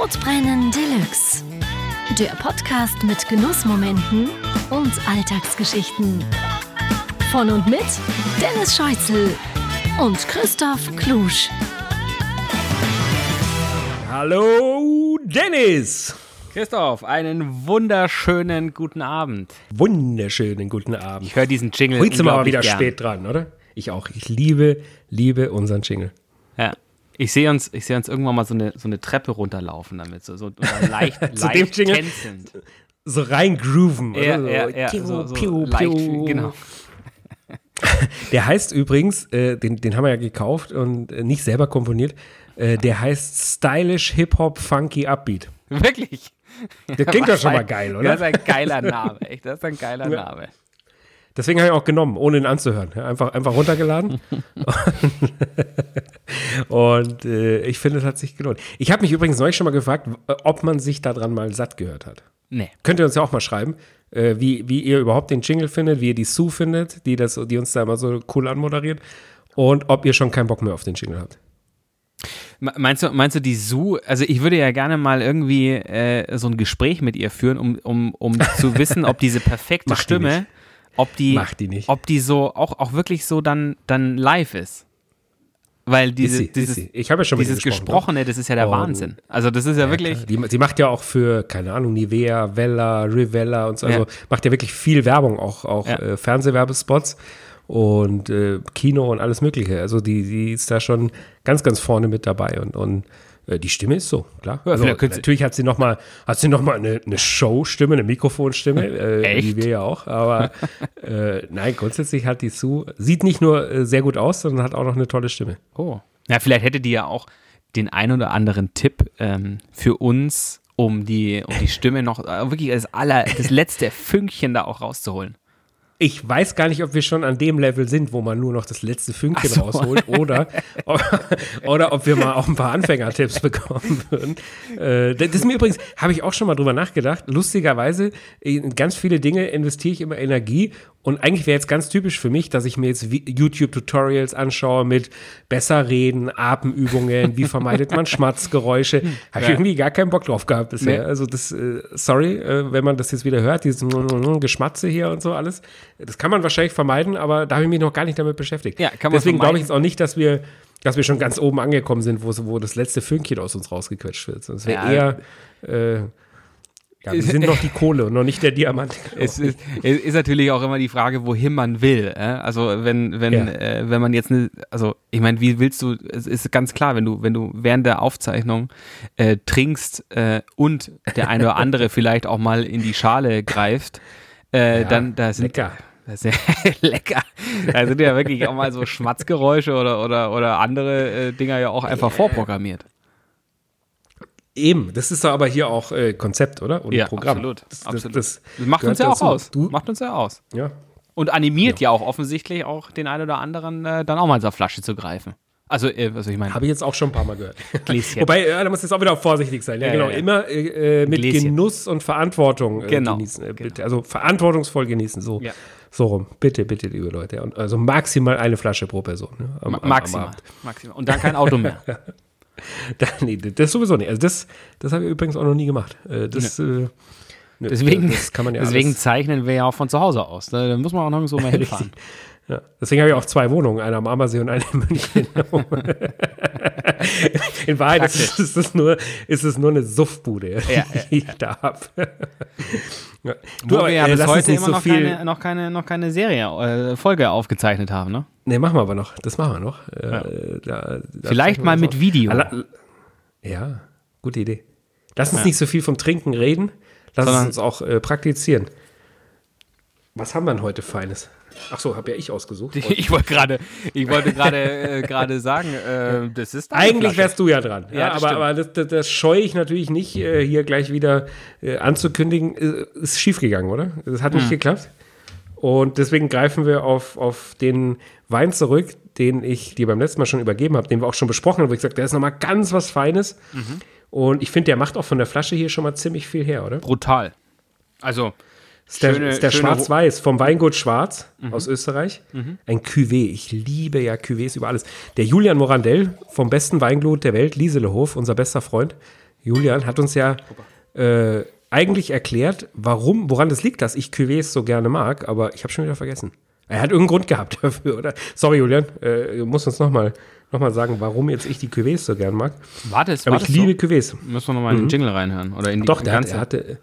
Sodbrennen Deluxe. Der Podcast mit Genussmomenten und Alltagsgeschichten. Von und mit Dennis Scheuzel und Christoph Klusch. Hallo Dennis! Christoph, einen wunderschönen guten Abend. Wunderschönen guten Abend. Ich höre diesen Jingle Heute sind wir aber wieder gern. spät dran, oder? Ich auch. Ich liebe, liebe unseren Jingle. Ja. Ich sehe uns, ich sehe uns irgendwann mal so eine, so eine Treppe runterlaufen damit, so, so leicht, Zu leicht tänzelnd. So reingrooven, Ja, oder? ja, So, ja, piu, so, so piu, leicht, piu. genau. Der heißt übrigens, äh, den, den haben wir ja gekauft und äh, nicht selber komponiert. Äh, der heißt Stylish Hip Hop Funky Upbeat. Wirklich. Der klingt doch schon mal geil, Das oder? ist ein geiler Name, echt. Das ist ein geiler Ja. Name. Deswegen habe ich auch genommen, ohne ihn anzuhören. Einfach, einfach runtergeladen. und äh, ich finde, es hat sich gelohnt. Ich habe mich übrigens neulich schon mal gefragt, w- ob man sich daran mal satt gehört hat. Nee. Könnt ihr uns ja auch mal schreiben, äh, wie, wie ihr überhaupt den Jingle findet, wie ihr die Sue findet, die, das, die uns da immer so cool anmoderiert. Und ob ihr schon keinen Bock mehr auf den Jingle habt. Me- Meinst du, meinst du die Sue? Also ich würde ja gerne mal irgendwie äh, so ein Gespräch mit ihr führen, um, um, um zu wissen, ob diese perfekte die Stimme, nicht. Ob die, Macht die nicht. ob die so auch, auch wirklich so dann, dann live ist. Weil diese, sie, dieses. Ich habe ja schon dieses gesprochen, ne? Gesprochene, das ist ja der Und- Wahnsinn. Also das ist ja, wirklich, Die, die macht ja auch für, keine Ahnung, Nivea, Vella, Rivella und so. Also Ja. macht ja wirklich viel Werbung, auch, auch Ja. äh, Fernsehwerbespots und äh, Kino und alles Mögliche. Also die, die ist da schon ganz, ganz vorne mit dabei und, und die Stimme ist so, klar. Also natürlich hat sie noch mal, hat sie noch mal eine, eine Showstimme, eine Mikrofonstimme, äh, wie wir ja auch. Aber äh, nein, grundsätzlich hat die Sue, sieht nicht nur äh, sehr gut aus, sondern hat auch noch eine tolle Stimme. oh. Ja, vielleicht hätte die ja auch den ein oder anderen Tipp ähm, für uns, um die, um die Stimme noch äh, wirklich das aller, das letzte Fünkchen da auch rauszuholen. Ich weiß gar nicht, ob wir schon an dem Level sind, wo man nur noch das letzte Fünkchen so. rausholt oder, oder ob wir mal auch ein paar Anfängertipps bekommen würden. Äh, das ist mir übrigens, habe ich auch schon mal drüber nachgedacht. Lustigerweise, in ganz viele Dinge investiere ich immer Energie und eigentlich wäre jetzt ganz typisch für mich, dass ich mir jetzt YouTube-Tutorials anschaue mit besser reden, Atemübungen, wie vermeidet man Schmatzgeräusche. Habe ich Ja. irgendwie gar keinen Bock drauf gehabt bisher. Nee. Also das, äh, sorry, äh, wenn man das jetzt wieder hört, dieses Geschmatze hier und so alles. Das kann man wahrscheinlich vermeiden, aber da habe ich mich noch gar nicht damit beschäftigt. Ja, kann man Deswegen glaube ich jetzt auch nicht, dass wir, dass wir schon ganz oben angekommen sind, wo, wo das letzte Fünkchen aus uns rausgequetscht wird. Es wäre Ja. eher, äh, ja, wir sind noch die Kohle noch nicht der Diamant. Es ist, es ist natürlich auch immer die Frage, wohin man will. Äh? Also wenn, wenn, Ja. äh, wenn man jetzt eine, also ich meine, wie willst du, es ist ganz klar, wenn du, wenn du während der Aufzeichnung äh, trinkst äh, und der eine oder andere vielleicht auch mal in die Schale greift, äh, Ja, dann da sind lecker. Das ist ja lecker. Da sind ja wirklich auch mal so Schmatzgeräusche oder, oder, oder andere Dinger ja auch einfach vorprogrammiert. Eben, das ist aber hier auch äh, Konzept, oder? Und Ja, Programm. absolut, Das, absolut. Das, Das macht uns ja auch aus. Du, Macht uns ja aus. ja. Und animiert ja, auch offensichtlich auch den einen oder anderen, äh, dann auch mal in zur Flasche zu greifen. Also, äh, was ich meine? Habe ich jetzt auch schon ein paar Mal gehört. Gläschen. Wobei, ja, da muss jetzt auch wieder vorsichtig sein. Ja, Ja, genau. ja, ja. Immer äh, äh, mit Gläschen. Genuss und Verantwortung äh, Genau, genießen. Äh, bitte. Also verantwortungsvoll genießen. So, Ja. so rum. Bitte, bitte, liebe Leute. Ja, Und also maximal eine Flasche pro Person. Ne? Am- Ma- am- am maximal, Abend. maximal. Und dann kein Auto mehr. Da, nee, das sowieso nicht. Also das, das habe ich übrigens auch noch nie gemacht. Äh, das, äh, nö, Deswegen, das ja deswegen zeichnen wir ja auch von zu Hause aus. Da muss man auch nirgendwo mal hinfahren. ja. Deswegen habe ich auch zwei Wohnungen, eine am Ammersee und eine in München. in Wahrheit ist, es- ist, es nur, ist es nur eine Suffbude, Ja, die ich da habe. Ja. Wo wir ja äh, bis heute immer so noch, keine, noch, keine, noch keine Serie, äh, Folge aufgezeichnet haben, ne? Nee, machen wir aber noch. Das machen wir noch. Äh, da, da Vielleicht mal mit auf. Video. Ja, gute Idee. Lass uns Ja. nicht so viel vom Trinken reden. Lass Sondern- uns uns auch äh, praktizieren. Was haben wir denn heute Feines? Ach so, habe ja ich ausgesucht. Ich wollte gerade, ich wollte gerade, äh, gerade sagen, äh, das ist Eigentlich Flasche. wärst du ja dran. Ja, Ja, das aber, aber das, das, das scheue ich natürlich nicht, äh, hier gleich wieder äh, anzukündigen. Äh, ist schiefgegangen, oder? Das hat nicht Hm. geklappt. Und deswegen greifen wir auf, auf den Wein zurück, den ich dir beim letzten Mal schon übergeben habe, den wir auch schon besprochen haben, wo ich gesagt habe, der ist nochmal ganz was Feines. Mhm. Und ich finde, der macht auch von der Flasche hier schon mal ziemlich viel her, oder? brutal. Also, Ist der, Schöne- ist der Schwarz-Weiß vom Weingut Schwarz aus Österreich. Ein Cuvée. Ich liebe ja Cuvées über alles. Der Julian Morandell vom besten Weingut der Welt, Lieselehof, unser bester Freund. Julian hat uns ja äh, eigentlich erklärt, warum, woran das liegt, dass ich Cuvées so gerne mag, aber ich habe schon wieder vergessen. Er hat irgendeinen Grund gehabt dafür, oder? Sorry, Julian, äh, du musst uns nochmal noch mal sagen, warum jetzt ich die Cuvées so gern mag. Warte, es Aber war ich das liebe so? Cuvées. Müssen wir nochmal in den Jingle reinhören? Oder in die Doch, der hat, ganze? er hatte,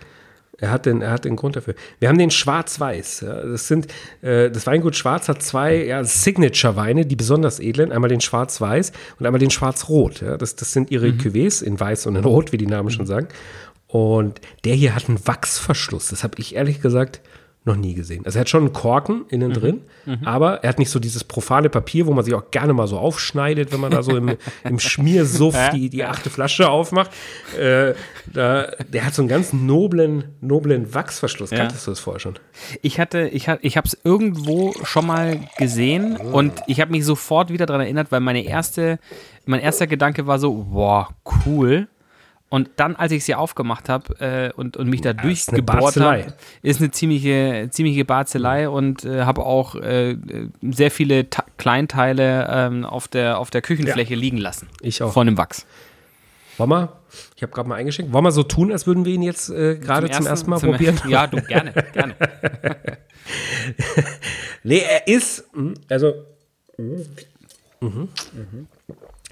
er hat den, er hat den Grund dafür. Wir haben den Schwarz-Weiß. Ja, das sind, äh, das Weingut Schwarz hat zwei ja, Signature-Weine, die besonders edlen. Einmal den Schwarz-Weiß und einmal den Schwarz-Rot. Ja, das, das sind ihre Cuvées in Weiß und in Rot, wie die Namen schon sagen. Und der hier hat einen Wachsverschluss. Das habe ich ehrlich gesagt noch nie gesehen. Also er hat schon einen Korken innen drin, aber er hat nicht so dieses profane Papier, wo man sich auch gerne mal so aufschneidet, wenn man da so im, im Schmiersuff die, die achte Flasche aufmacht. Äh, da, der hat so einen ganz noblen, noblen Wachsverschluss. Ja. Kanntest du das vorher schon? Ich hatte, ich hatte, ich habe es irgendwo schon mal gesehen und ich habe mich sofort wieder daran erinnert, weil meine erste, mein erster Gedanke war so, boah, cool. Und dann, als ich sie aufgemacht habe äh, und, und mich da eine durchgebohrt habe, ist eine ziemliche, ziemliche Barzelei und äh, habe auch äh, sehr viele Ta Kleinteile ähm, auf, der, auf der Küchenfläche liegen lassen. Ich auch. Von dem Wachs. Wollen wir, ich habe gerade mal eingeschenkt, wollen wir so tun, als würden wir ihn jetzt äh, gerade zum, ersten Mal zum- probieren? Ja, du, gerne, gerne. Nee, er ist, mm, also, mm, mhm.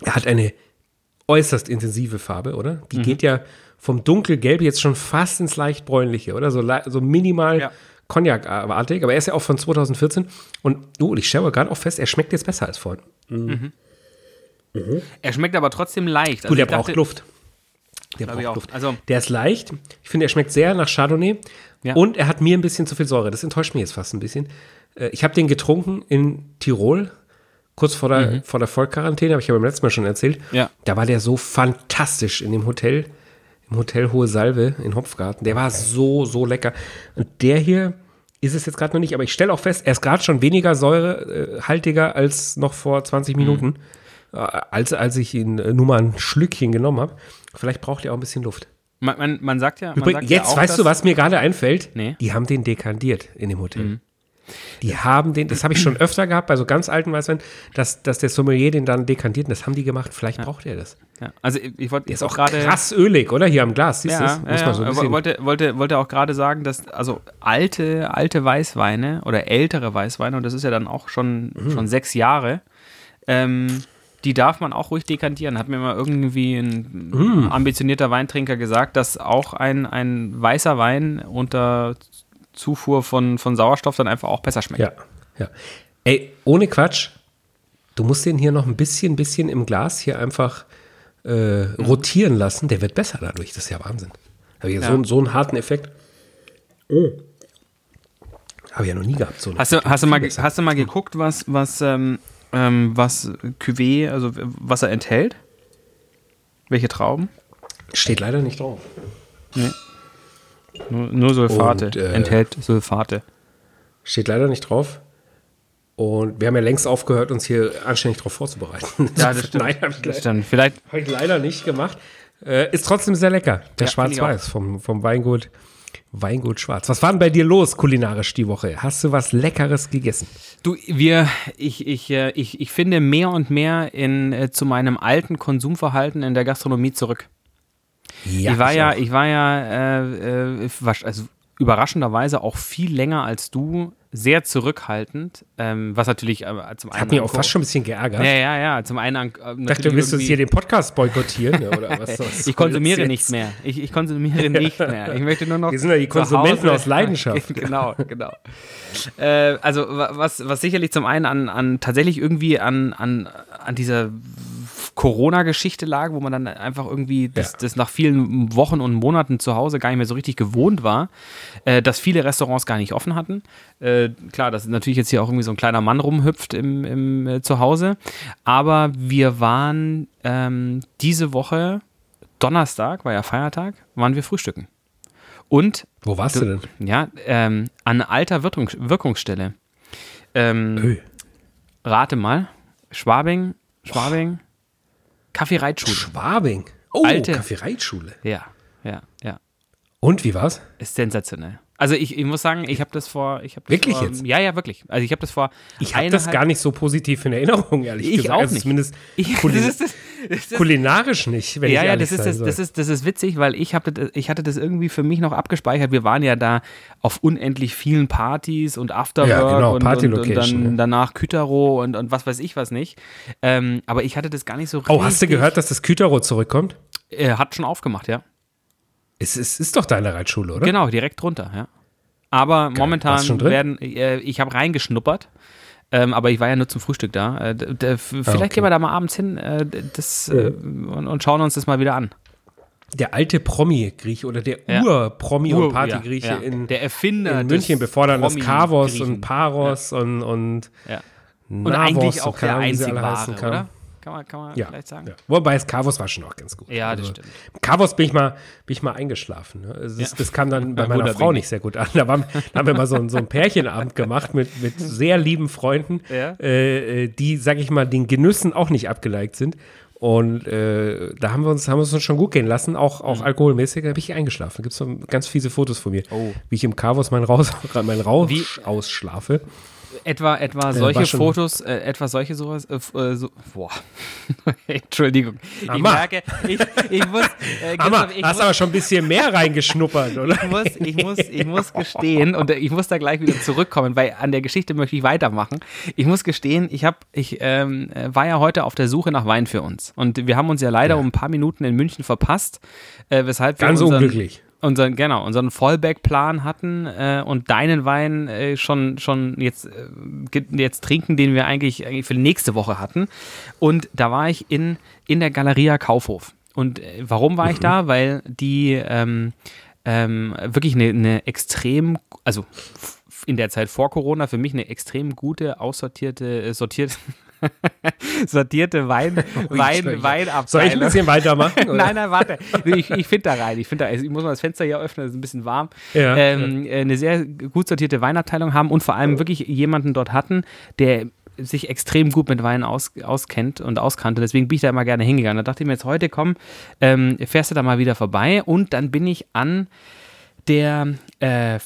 er hat eine äußerst intensive Farbe, oder? Die geht ja vom dunkelgelb jetzt schon fast ins leicht bräunliche, oder? So, so minimal Ja. Cognac-artig, aber er ist ja auch von 2014 und, oh, ich stelle gerade auch fest, er schmeckt jetzt besser als vorhin. Er schmeckt aber trotzdem leicht. Du, Also der ich braucht dachte- Luft. Der braucht auch. Luft. Also- der ist leicht. Ich finde, er schmeckt sehr nach Chardonnay. Ja. Und er hat mir ein bisschen zu viel Säure. Das enttäuscht mich jetzt fast ein bisschen. Äh, Ich habe den getrunken in Tirol, kurz vor der, vor der Vollquarantäne, habe ich ja beim letzten Mal schon erzählt. Mhm. Ja. Da war der so fantastisch in dem Hotel, im Hotel Hohe Salve in Hopfgarten. Der war so, so lecker. Und der hier ist es jetzt gerade noch nicht, aber ich stelle auch fest, er ist gerade schon weniger säurehaltiger als noch vor 20 Minuten, äh, als, als ich ihn äh, nur mal ein Schlückchen genommen habe. Vielleicht braucht er auch ein bisschen Luft. Man, man, man sagt ja. Man Übrigens, sagt ja jetzt auch, weißt du, was mir gerade einfällt? Nee. Mhm. Die haben den dekandiert in dem Hotel. Die haben den, das habe ich schon öfter gehabt bei so ganz alten Weißweinen, dass, dass der Sommelier den dann dekandiert und das haben die gemacht. Vielleicht braucht er das. Ja, also ich, wollte jetzt auch gerade. krass ölig, oder? Hier am Glas, siehst du Ja, das? ja, man so ja, wollte, wollte, wollte, auch gerade sagen, dass also alte, alte Weißweine oder ältere Weißweine, und das ist ja dann auch schon, Mhm. schon sechs Jahre, ähm, die darf man auch ruhig dekantieren. Hat mir mal irgendwie ein Mhm. ambitionierter Weintrinker gesagt, dass auch ein, ein weißer Wein unter Zufuhr von, von Sauerstoff dann einfach auch besser schmeckt. Ja, ja. Ey, ohne Quatsch, du musst den hier noch ein bisschen, bisschen im Glas hier einfach äh, Mhm. rotieren lassen. Der wird besser dadurch. Das ist ja Wahnsinn. Habe ich Ja. so, so einen harten Effekt. Oh. Habe ich ja noch nie gehabt. So einen Hast du, hast du, mal, besser. hast du mal geguckt, was, was, ähm, ähm, was Cuvée, also was er enthält? Welche Trauben? Steht leider nicht drauf. Nur, nur Sulfate. Und, äh, enthält Sulfate. Steht leider nicht drauf. Und wir haben ja längst aufgehört, uns hier anständig darauf vorzubereiten. Ja, das stimmt. Nein, habe ich, Das leider- stimmt. Vielleicht, hab ich leider nicht gemacht. Äh, ist trotzdem sehr lecker. Der Ja, Schwarz-Weiß vom, vom Weingut, Weingut Schwarz. Was war denn bei dir los kulinarisch die Woche? Hast du was Leckeres gegessen? du, wir, ich, ich, äh, ich, ich finde mehr und mehr in, äh, zu meinem alten Konsumverhalten in der Gastronomie zurück. Ja, ich war ja, auch. ich war ja, äh, äh, also überraschenderweise auch viel länger als du, sehr zurückhaltend, ähm, was natürlich äh, zum einen. Hat mich auch fast schon ein bisschen geärgert. Ja, ja, ja, zum einen. an- Äh, Ich dachte, du willst uns hier den Podcast boykottieren ja, oder was? was Ich konsumiere nicht mehr. Ich, ich konsumiere nicht mehr. Ich möchte nur noch. Wir sind ja die Konsumenten aus Leidenschaft. genau, genau. Äh, also wa- was, was sicherlich zum einen an, an tatsächlich irgendwie an, an, an dieser Corona-Geschichte lag, wo man dann einfach irgendwie das, Ja. das nach vielen Wochen und Monaten zu Hause gar nicht mehr so richtig gewohnt war, äh, dass viele Restaurants gar nicht offen hatten. Äh, klar, dass natürlich jetzt hier auch irgendwie so ein kleiner Mann rumhüpft im, im äh, Zuhause, aber wir waren ähm, diese Woche Donnerstag, war ja Feiertag, waren wir frühstücken. Und Wo warst du denn? ja, ähm, an alter Wirkung, Wirkungsstelle. Ähm, rate mal. Schwabing, Schwabing, Kaffeereitschule. Schwabing. Oh, Alte- Kaffeereitschule. Ja, ja, ja. Und wie war's? Ist sensationell. Also ich, ich muss sagen, ich habe das vor, ich habe Wirklich vor, jetzt? Ja, ja, wirklich. Also ich habe das vor. Ich habe das gar nicht so positiv in Erinnerung, ehrlich Ich gesagt. auch Also nicht. Zumindest Ich, kulin das ist, das, ist, kulinarisch nicht, wenn ja, ich ja, das ist, das, das, ist, das ist witzig, weil ich, hab das, ich hatte das irgendwie für mich noch abgespeichert. Wir waren ja da auf unendlich vielen Partys und Afterwork Ja, genau, und, und, und dann ja. danach Kütero und, und was weiß ich was nicht. Ähm, aber ich hatte das gar nicht so oh, hast du richtig- gehört, dass das Kütero zurückkommt? Er hat schon aufgemacht, ja. Es ist, ist doch deine Reitschule, oder? Genau, direkt drunter, ja. Aber momentan schon drin? werden, äh, ich habe reingeschnuppert, ähm, aber ich war ja nur zum Frühstück da. Äh, f- vielleicht Ah, okay. gehen wir da mal abends hin äh, das, äh, und, und schauen uns das mal wieder an. Der alte Promi-Grieche oder der Ja. Ur-Promi- Ur- und Party-Grieche ja, ja. in, Der Erfinder in München, bevor dann das Kavos und Paros und, und Ja. Navos Und eigentlich auch keine der Ahnung, wie sie einzig alle heißen wahre, oder? Kann man, kann man Ja, vielleicht sagen? ja. Wobei das Kavos war schon auch ganz gut. Ja, das Also, stimmt. Kavos bin ich mal, bin ich mal eingeschlafen. Ne? Das, Ja. das kam dann bei meiner Frau nicht sehr gut an. Da, waren, da haben wir mal so, ein- so ein Pärchenabend gemacht mit, mit sehr lieben Freunden, Ja. äh, äh, die, sag ich mal, den Genüssen auch nicht abgeneigt sind. Und äh, da haben wir uns, haben wir uns schon gut gehen lassen, auch, auch alkoholmäßig. Da bin ich eingeschlafen. Da gibt es so ganz fiese Fotos von mir, Mhm. Oh. wie ich im Kavos mein Raus, mein Rausch ausschlafe. Etwa, etwa war solche Fotos, äh, etwa solche sowas, äh, äh, so, boah, Entschuldigung, ich Hammer. merke, ich, ich muss, äh, Hammer, ich hast muss, aber schon ein bisschen mehr reingeschnuppert, oder? ich muss, ich muss, ich muss gestehen und äh, ich muss da gleich wieder zurückkommen, weil an der Geschichte möchte ich weitermachen. Ich muss gestehen, ich habe, ich ähm, äh, war ja heute auf der Suche nach Wein für uns und wir haben uns ja leider Ja. um ein paar Minuten in München verpasst, äh, weshalb wir Ganz unseren, unglücklich. Unseren genau unseren Fallback-Plan hatten äh, und deinen Wein äh, schon schon jetzt äh, jetzt trinken, den wir eigentlich, eigentlich für nächste Woche hatten. Und da war ich in in der Galeria Kaufhof. Und äh, warum war ich da? Weil die ähm, ähm, wirklich eine, eine extrem, also in der Zeit vor Corona für mich eine extrem gute, aussortierte, äh, sortierte, sortierte Wein, Wein, Soll ich- Weinabteilung. Soll ich ein bisschen weitermachen? Nein, nein, warte. Ich, ich finde da rein. Ich finde da, ich muss mal das Fenster hier öffnen, es ist ein bisschen warm. Ja, ähm, äh, Eine sehr gut sortierte Weinabteilung haben und vor allem wirklich jemanden dort hatten, der sich extrem gut mit Wein aus, auskennt und auskannte. Deswegen bin ich da immer gerne hingegangen. Da dachte ich mir jetzt heute, komm, ähm, fährst du da mal wieder vorbei und dann bin ich an der äh,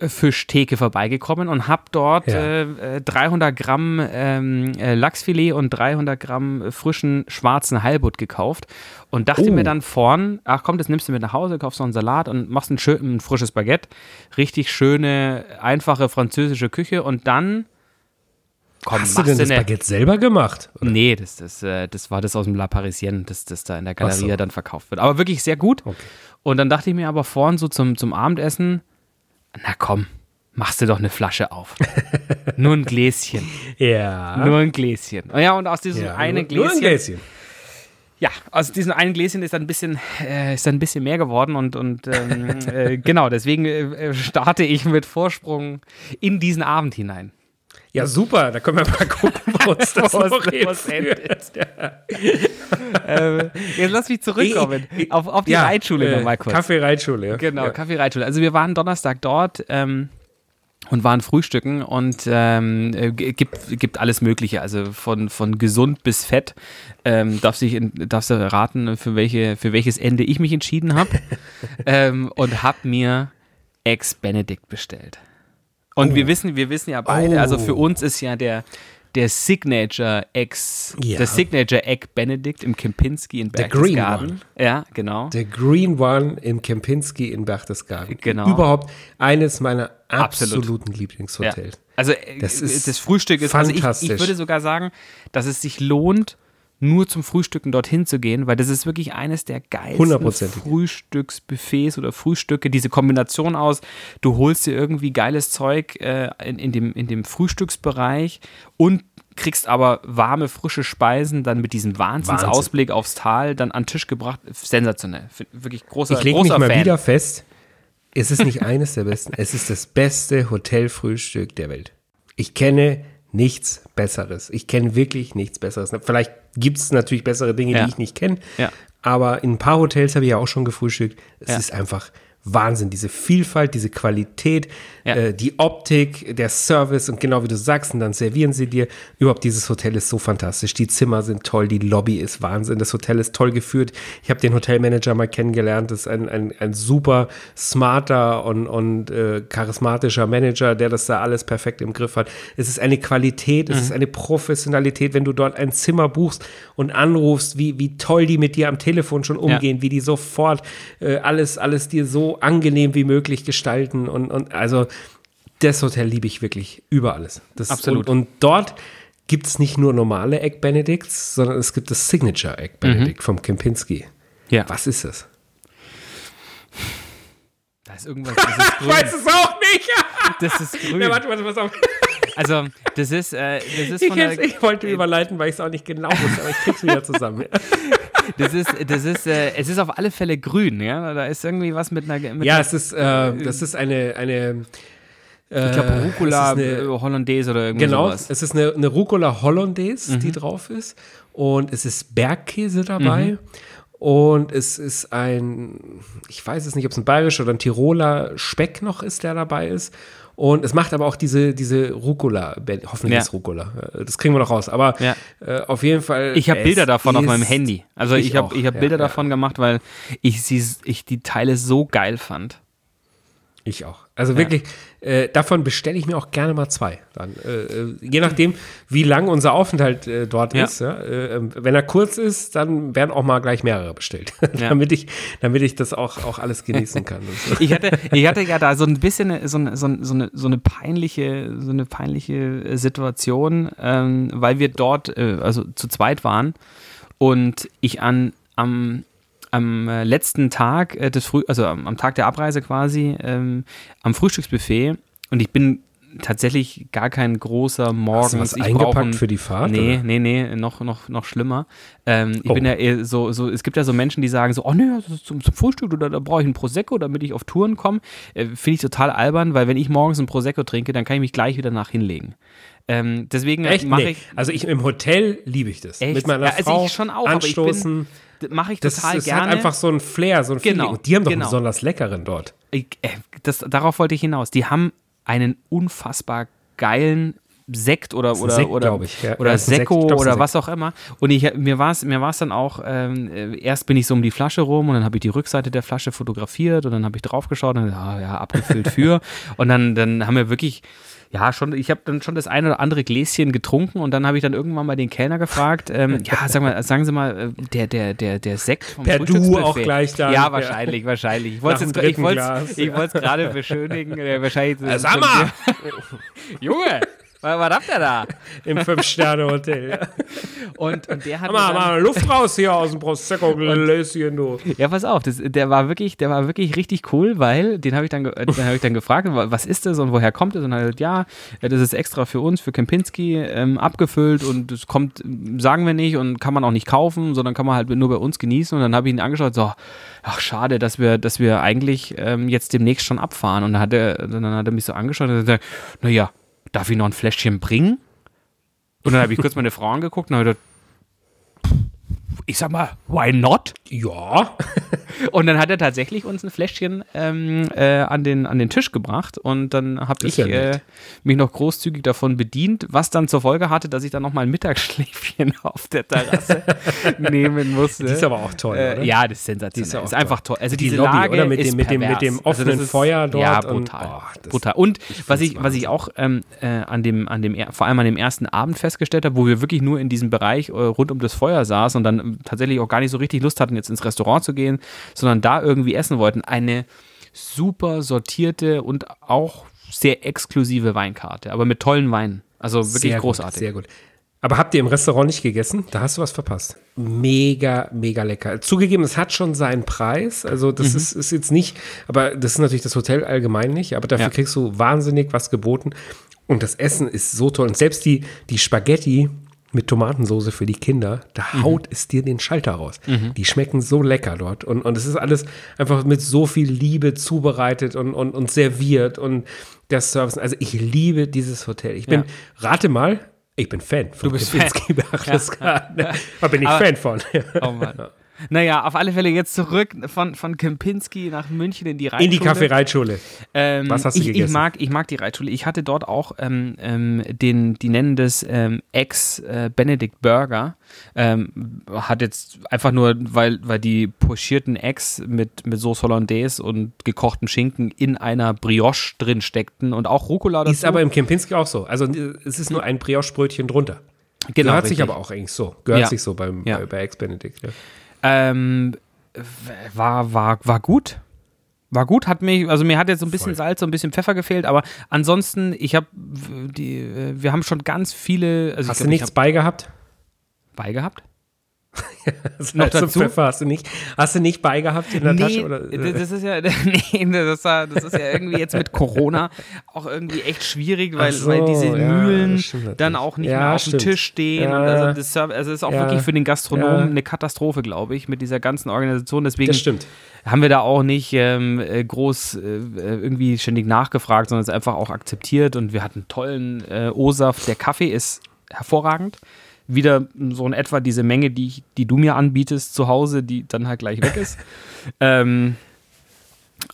Frischfischtheke vorbeigekommen und habe dort Ja. äh, äh, 300 Gramm ähm, äh, Lachsfilet und 300 Gramm frischen schwarzen Heilbutt gekauft und dachte Oh. mir dann vorn, ach komm, das nimmst du mit nach Hause, kaufst noch einen Salat und machst ein, schön, ein frisches Baguette. Richtig schöne, einfache französische Küche und dann komm, Hast du denn das Baguette selber gemacht? Oder? Nee, das, das, äh, das war das aus dem La Parisienne, das, das da in der Ach so. Galerie dann verkauft wird. Aber wirklich sehr gut. Okay. Und dann dachte ich mir aber vorhin so zum, zum Abendessen, na komm, machst du doch eine Flasche auf. nur ein Gläschen. Ja. Nur ein Gläschen. Ja, und aus diesem ja, einen nur, nur ein Gläschen, Gläschen. ja, aus diesem einen Gläschen ist dann ein bisschen, äh, ist dann ein bisschen mehr geworden und, und ähm, äh, genau, deswegen äh, starte ich mit Vorsprung in diesen Abend hinein. Ja, super. Da können wir mal gucken, wo uns das Wo noch wo es hinführt. äh, jetzt lass mich zurückkommen Ich- ich- auf, auf die Ja, Reitschule äh, nochmal kurz. Kaffee-Reitschule, ja. Genau, Ja. Kaffee-Reitschule. Also wir waren Donnerstag dort ähm, und waren frühstücken und ähm, äh, gibt, gibt alles Mögliche, also von, von gesund bis fett. Ähm, darfst, dich in, darfst du raten, für, welche, für welches Ende ich mich entschieden habe ähm, und habe mir Ex-Benedict bestellt. Und wir wissen, wir wissen ja beide, Oh. also für uns ist ja der, der Signature Ex, Ja. der Signature Egg Benedict im Kempinski in Berchtesgaden. Ja, genau. Der Green One im Kempinski in Berchtesgaden. Genau. Überhaupt eines meiner Absolut. absoluten Lieblingshotels. Also äh, Das das, ist Frühstück ist Also ich, ich fantastisch. würde sogar sagen, dass es sich lohnt, nur zum Frühstücken dorthin zu gehen, weil das ist wirklich eines der geilsten. Frühstücksbuffets oder Frühstücke. Diese Kombination aus, du holst dir irgendwie geiles Zeug äh, in, in, dem, in dem Frühstücksbereich und kriegst aber warme, frische Speisen dann mit diesem Wahnsinnsausblick aufs Tal dann an den Tisch gebracht. Sensationell. Wirklich großer, Ich lege mich mal Fan. wieder fest, es ist nicht eines der besten, es ist das beste Hotelfrühstück der Welt. Ich kenne nichts Besseres. Ich kenne wirklich nichts Besseres. Vielleicht gibt es natürlich bessere Dinge, Ja. die ich nicht kenne, Ja. aber in ein paar Hotels habe ich ja auch schon gefrühstückt. Es Ja. ist einfach Wahnsinn. Diese Vielfalt, diese Qualität, Ja. äh, die Optik, der Service und genau wie du sagst, und dann servieren sie dir. Überhaupt dieses Hotel ist so fantastisch. Die Zimmer sind toll, die Lobby ist Wahnsinn. Das Hotel ist toll geführt. Ich habe den Hotelmanager mal kennengelernt. Das ist ein, ein, ein super smarter und, und äh, charismatischer Manager, der das da alles perfekt im Griff hat. Es ist eine Qualität, es ist eine Professionalität, wenn du dort ein Zimmer buchst und anrufst, wie, wie toll die mit dir am Telefon schon umgehen, wie die sofort äh, alles, alles dir so angenehm wie möglich gestalten und, und also das Hotel liebe ich wirklich über alles. Das, Absolut. Und, und dort gibt es nicht nur normale Egg Benedicts, sondern es gibt das Signature Egg Benedict vom Kempinski. Ja. Was ist das? Da ist irgendwas, das ist grün. es auch nicht. Das ist grün. Ja, warte, warte, pass auf. Also, das ist, äh, das ist Ich, von der, ich wollte überleiten, weil ich es auch nicht genau wusste, aber ich krieg's wieder zusammen. das ist, das ist, äh, es ist auf alle Fälle grün, ja. Da ist irgendwie was mit einer, mit Ja, einer es ist, äh, das ist eine, eine ich glaube, Rucola eine- äh, Hollandaise oder irgendwie Genau, sowas. es ist eine, eine Rucola Hollandaise, die drauf ist. Und es ist Bergkäse dabei. Und es ist ein, ich weiß es nicht, ob es ein bayerischer oder ein Tiroler Speck noch ist, der dabei ist. Und es macht aber auch diese, diese Rucola, hoffentlich Ja. ist Rucola. Äh, Das kriegen wir noch raus. Aber Ja. äh, auf jeden Fall. Ich habe Bilder davon auf meinem Handy. Also ich, ich habe hab Bilder ja. davon gemacht, weil ich sie, ich die Teile so geil fand. Ich auch. Also wirklich, äh, davon bestelle ich mir auch gerne mal zwei. Dann, äh, äh, je nachdem, wie lang unser Aufenthalt äh, dort Ja. ist. Ja? Äh, ähm, wenn er kurz ist, dann werden auch mal gleich mehrere bestellt, Ja. damit, ich, damit ich das auch, auch alles genießen kann. So. Ich hatte, ich hatte ja da so ein bisschen eine, so, eine, so, eine, so, eine, peinliche, so eine peinliche äh, Situation, ähm, weil wir dort, äh, also zu zweit waren und ich an am am äh, letzten Tag äh, des Früh, also am, Tag der Abreise quasi, ähm, am Frühstücksbuffet und ich bin tatsächlich gar kein großer Morgens. Hast du was ich eingepackt ein- für die Fahrt? Nee, oder? nee, nee, noch, noch, noch schlimmer. Ähm, ich Oh. bin ja so, so, es gibt ja so Menschen, die sagen so, oh nee, das ist zum, zum Frühstück oder da brauche ich ein Prosecco, damit ich auf Touren komme. Äh, Finde ich total albern, weil wenn ich morgens ein Prosecco trinke, dann kann ich mich gleich wieder nach hinlegen. Ähm, deswegen mache Nee. ich, Also ich im Hotel liebe ich das. Echt? Mit meiner Ja, also Frau ich schon auch, aber ich bin anstoßen. Mache ich das total das gerne. hat einfach so ein Flair, so ein Feeling. Genau, Und die haben doch genau. einen besonders leckeren dort. ich, äh, das, darauf wollte ich hinaus. Die haben einen unfassbar geilen Sekt oder oder Sekt, oder, ich. Ja, oder ja, Sekt. Sekko glaub, ein oder Sekt. was auch immer. Und ich, mir war es mir war's dann auch, ähm, äh, erst bin ich so um die Flasche rum und dann habe ich die Rückseite der Flasche fotografiert und dann habe ich draufgeschaut und dann, ja, ja, abgefüllt für. und dann, dann haben wir wirklich, ja, schon, ich habe dann schon das eine oder andere Gläschen getrunken und dann habe ich dann irgendwann mal den Kellner gefragt, ähm, ja, sag mal, sagen Sie mal, äh, der, der, der, der Sekt vom Per Du auch gleich dann, Ja, ja. wahrscheinlich, wahrscheinlich. Ich es wollt's- wollte es gerade beschönigen. Äh, wahrscheinlich Äh, sag mal! Junge, was, was habt ihr da? Im Fünf-Sterne-Hotel. Und, und der hat Mal, mal Luft raus hier aus dem Prosecco-Gläschen, du. Ja, pass auf, das, der war wirklich, der war wirklich richtig cool, weil den habe ich dann, äh, den habe ich dann gefragt, wa- was ist das und woher kommt es? Und er hat gesagt, ja, äh, das ist extra für uns, für Kempinski, ähm, abgefüllt und das kommt, ähm, sagen wir nicht und kann man auch nicht kaufen, sondern kann man halt nur bei uns genießen. Und dann habe ich ihn angeschaut, so, ach schade, dass wir, dass wir eigentlich ähm, jetzt demnächst schon abfahren. Und dann hat er, dann hat er mich so angeschaut und hat gesagt, naja, darf ich noch ein Fläschchen bringen? Und dann habe ich kurz meine Frau angeguckt und habe gedacht, ich sag mal, why not? Ja. Und dann hat er tatsächlich uns ein Fläschchen ähm, äh, an, den, an den Tisch gebracht und dann habe ich ja äh, mich noch großzügig davon bedient, was dann zur Folge hatte, dass ich dann noch mal ein Mittagsschläfchen auf der Terrasse nehmen musste. Die ist aber auch toll, äh? Ja, das ist sensationell. Die ist ist einfach toll. Also Die diese Lobby, Lage oder? Mit ist dem- mit dem- mit dem Also offenen ist- Feuer dort Ja, und- brutal. oh, das- brutal. Und was find's ich, was ich auch ähm, äh, an dem, an dem, vor allem an dem ersten Abend festgestellt habe, wo wir wirklich nur in diesem Bereich äh, rund um das Feuer saßen und dann tatsächlich auch gar nicht so richtig Lust hatten, jetzt ins Restaurant zu gehen, sondern da irgendwie essen wollten. Eine super sortierte und auch sehr exklusive Weinkarte, aber mit tollen Weinen. Also wirklich Sehr großartig. Gut, sehr gut. Aber habt ihr im Restaurant nicht gegessen? Da hast du was verpasst. Mega, mega lecker. Zugegeben, es hat schon seinen Preis. Also, das Mhm. ist, ist jetzt nicht, aber das ist natürlich das Hotel allgemein nicht. Aber dafür Ja. kriegst du wahnsinnig was geboten. Und das Essen ist so toll. Und selbst die, die Spaghetti mit Tomatensoße für die Kinder, da Mhm. haut es dir den Schalter raus. Die schmecken so lecker dort. Und, und es ist alles einfach mit so viel Liebe zubereitet und, und, und serviert und der Service. Also ich liebe dieses Hotel. Ich bin, Ja. rate mal, ich bin Fan von Du bist Fan. Berchtesgaden. Da bin ich Aber- Fan von. Oh Mann. Naja, auf alle Fälle jetzt zurück von, von Kempinski nach München in die Reitschule. In die Kaffeereitschule. Ähm, Was hast du ich, gegessen? Ich mag, ich mag die Reitschule. Ich hatte dort auch ähm, ähm, den, die nennen das ähm, Ex-Benedict Burger. Ähm, hat jetzt einfach nur, weil, weil die pochierten Eggs mit, mit Sauce Hollandaise und gekochten Schinken in einer Brioche drin steckten und auch Rucola dazu. Ist aber im Kempinski auch so. Also es ist nur ein Brioche-Brötchen drunter. genau, Gehört sich richtig. aber auch eigentlich so. Gehört Ja. sich so beim, Ja. bei, bei Ex-Benedict. Ja. Ähm, war, war, war gut. War gut, hat mich, also mir hat jetzt so ein bisschen Voll. Salz, so ein bisschen Pfeffer gefehlt, aber ansonsten, ich habe die, äh, wir haben schon ganz viele, also Hast ich du glaub, nichts bei gehabt? ich hab bei gehabt? Salz Noch dazu? Pfeffer hast du nicht, hast du nicht bei gehabt in der Tasche? Oder? das das ist ja, nee, das, war, das ist ja irgendwie jetzt mit Corona auch irgendwie echt schwierig, weil, so, weil diese ja, Mühlen das dann auch nicht Ja, mehr auf dem stimmt. Tisch stehen. Ja, und also das Serv- also es ist auch wirklich für den Gastronomen eine Katastrophe, glaube ich, mit dieser ganzen Organisation. Deswegen das haben wir da auch nicht ähm, äh, groß äh, irgendwie ständig nachgefragt, sondern es einfach auch akzeptiert und wir hatten tollen äh, O-Saft. Der Kaffee ist hervorragend. Wieder so in etwa diese Menge, die, ich- die du mir anbietest zu Hause, die dann halt gleich weg ist. ähm,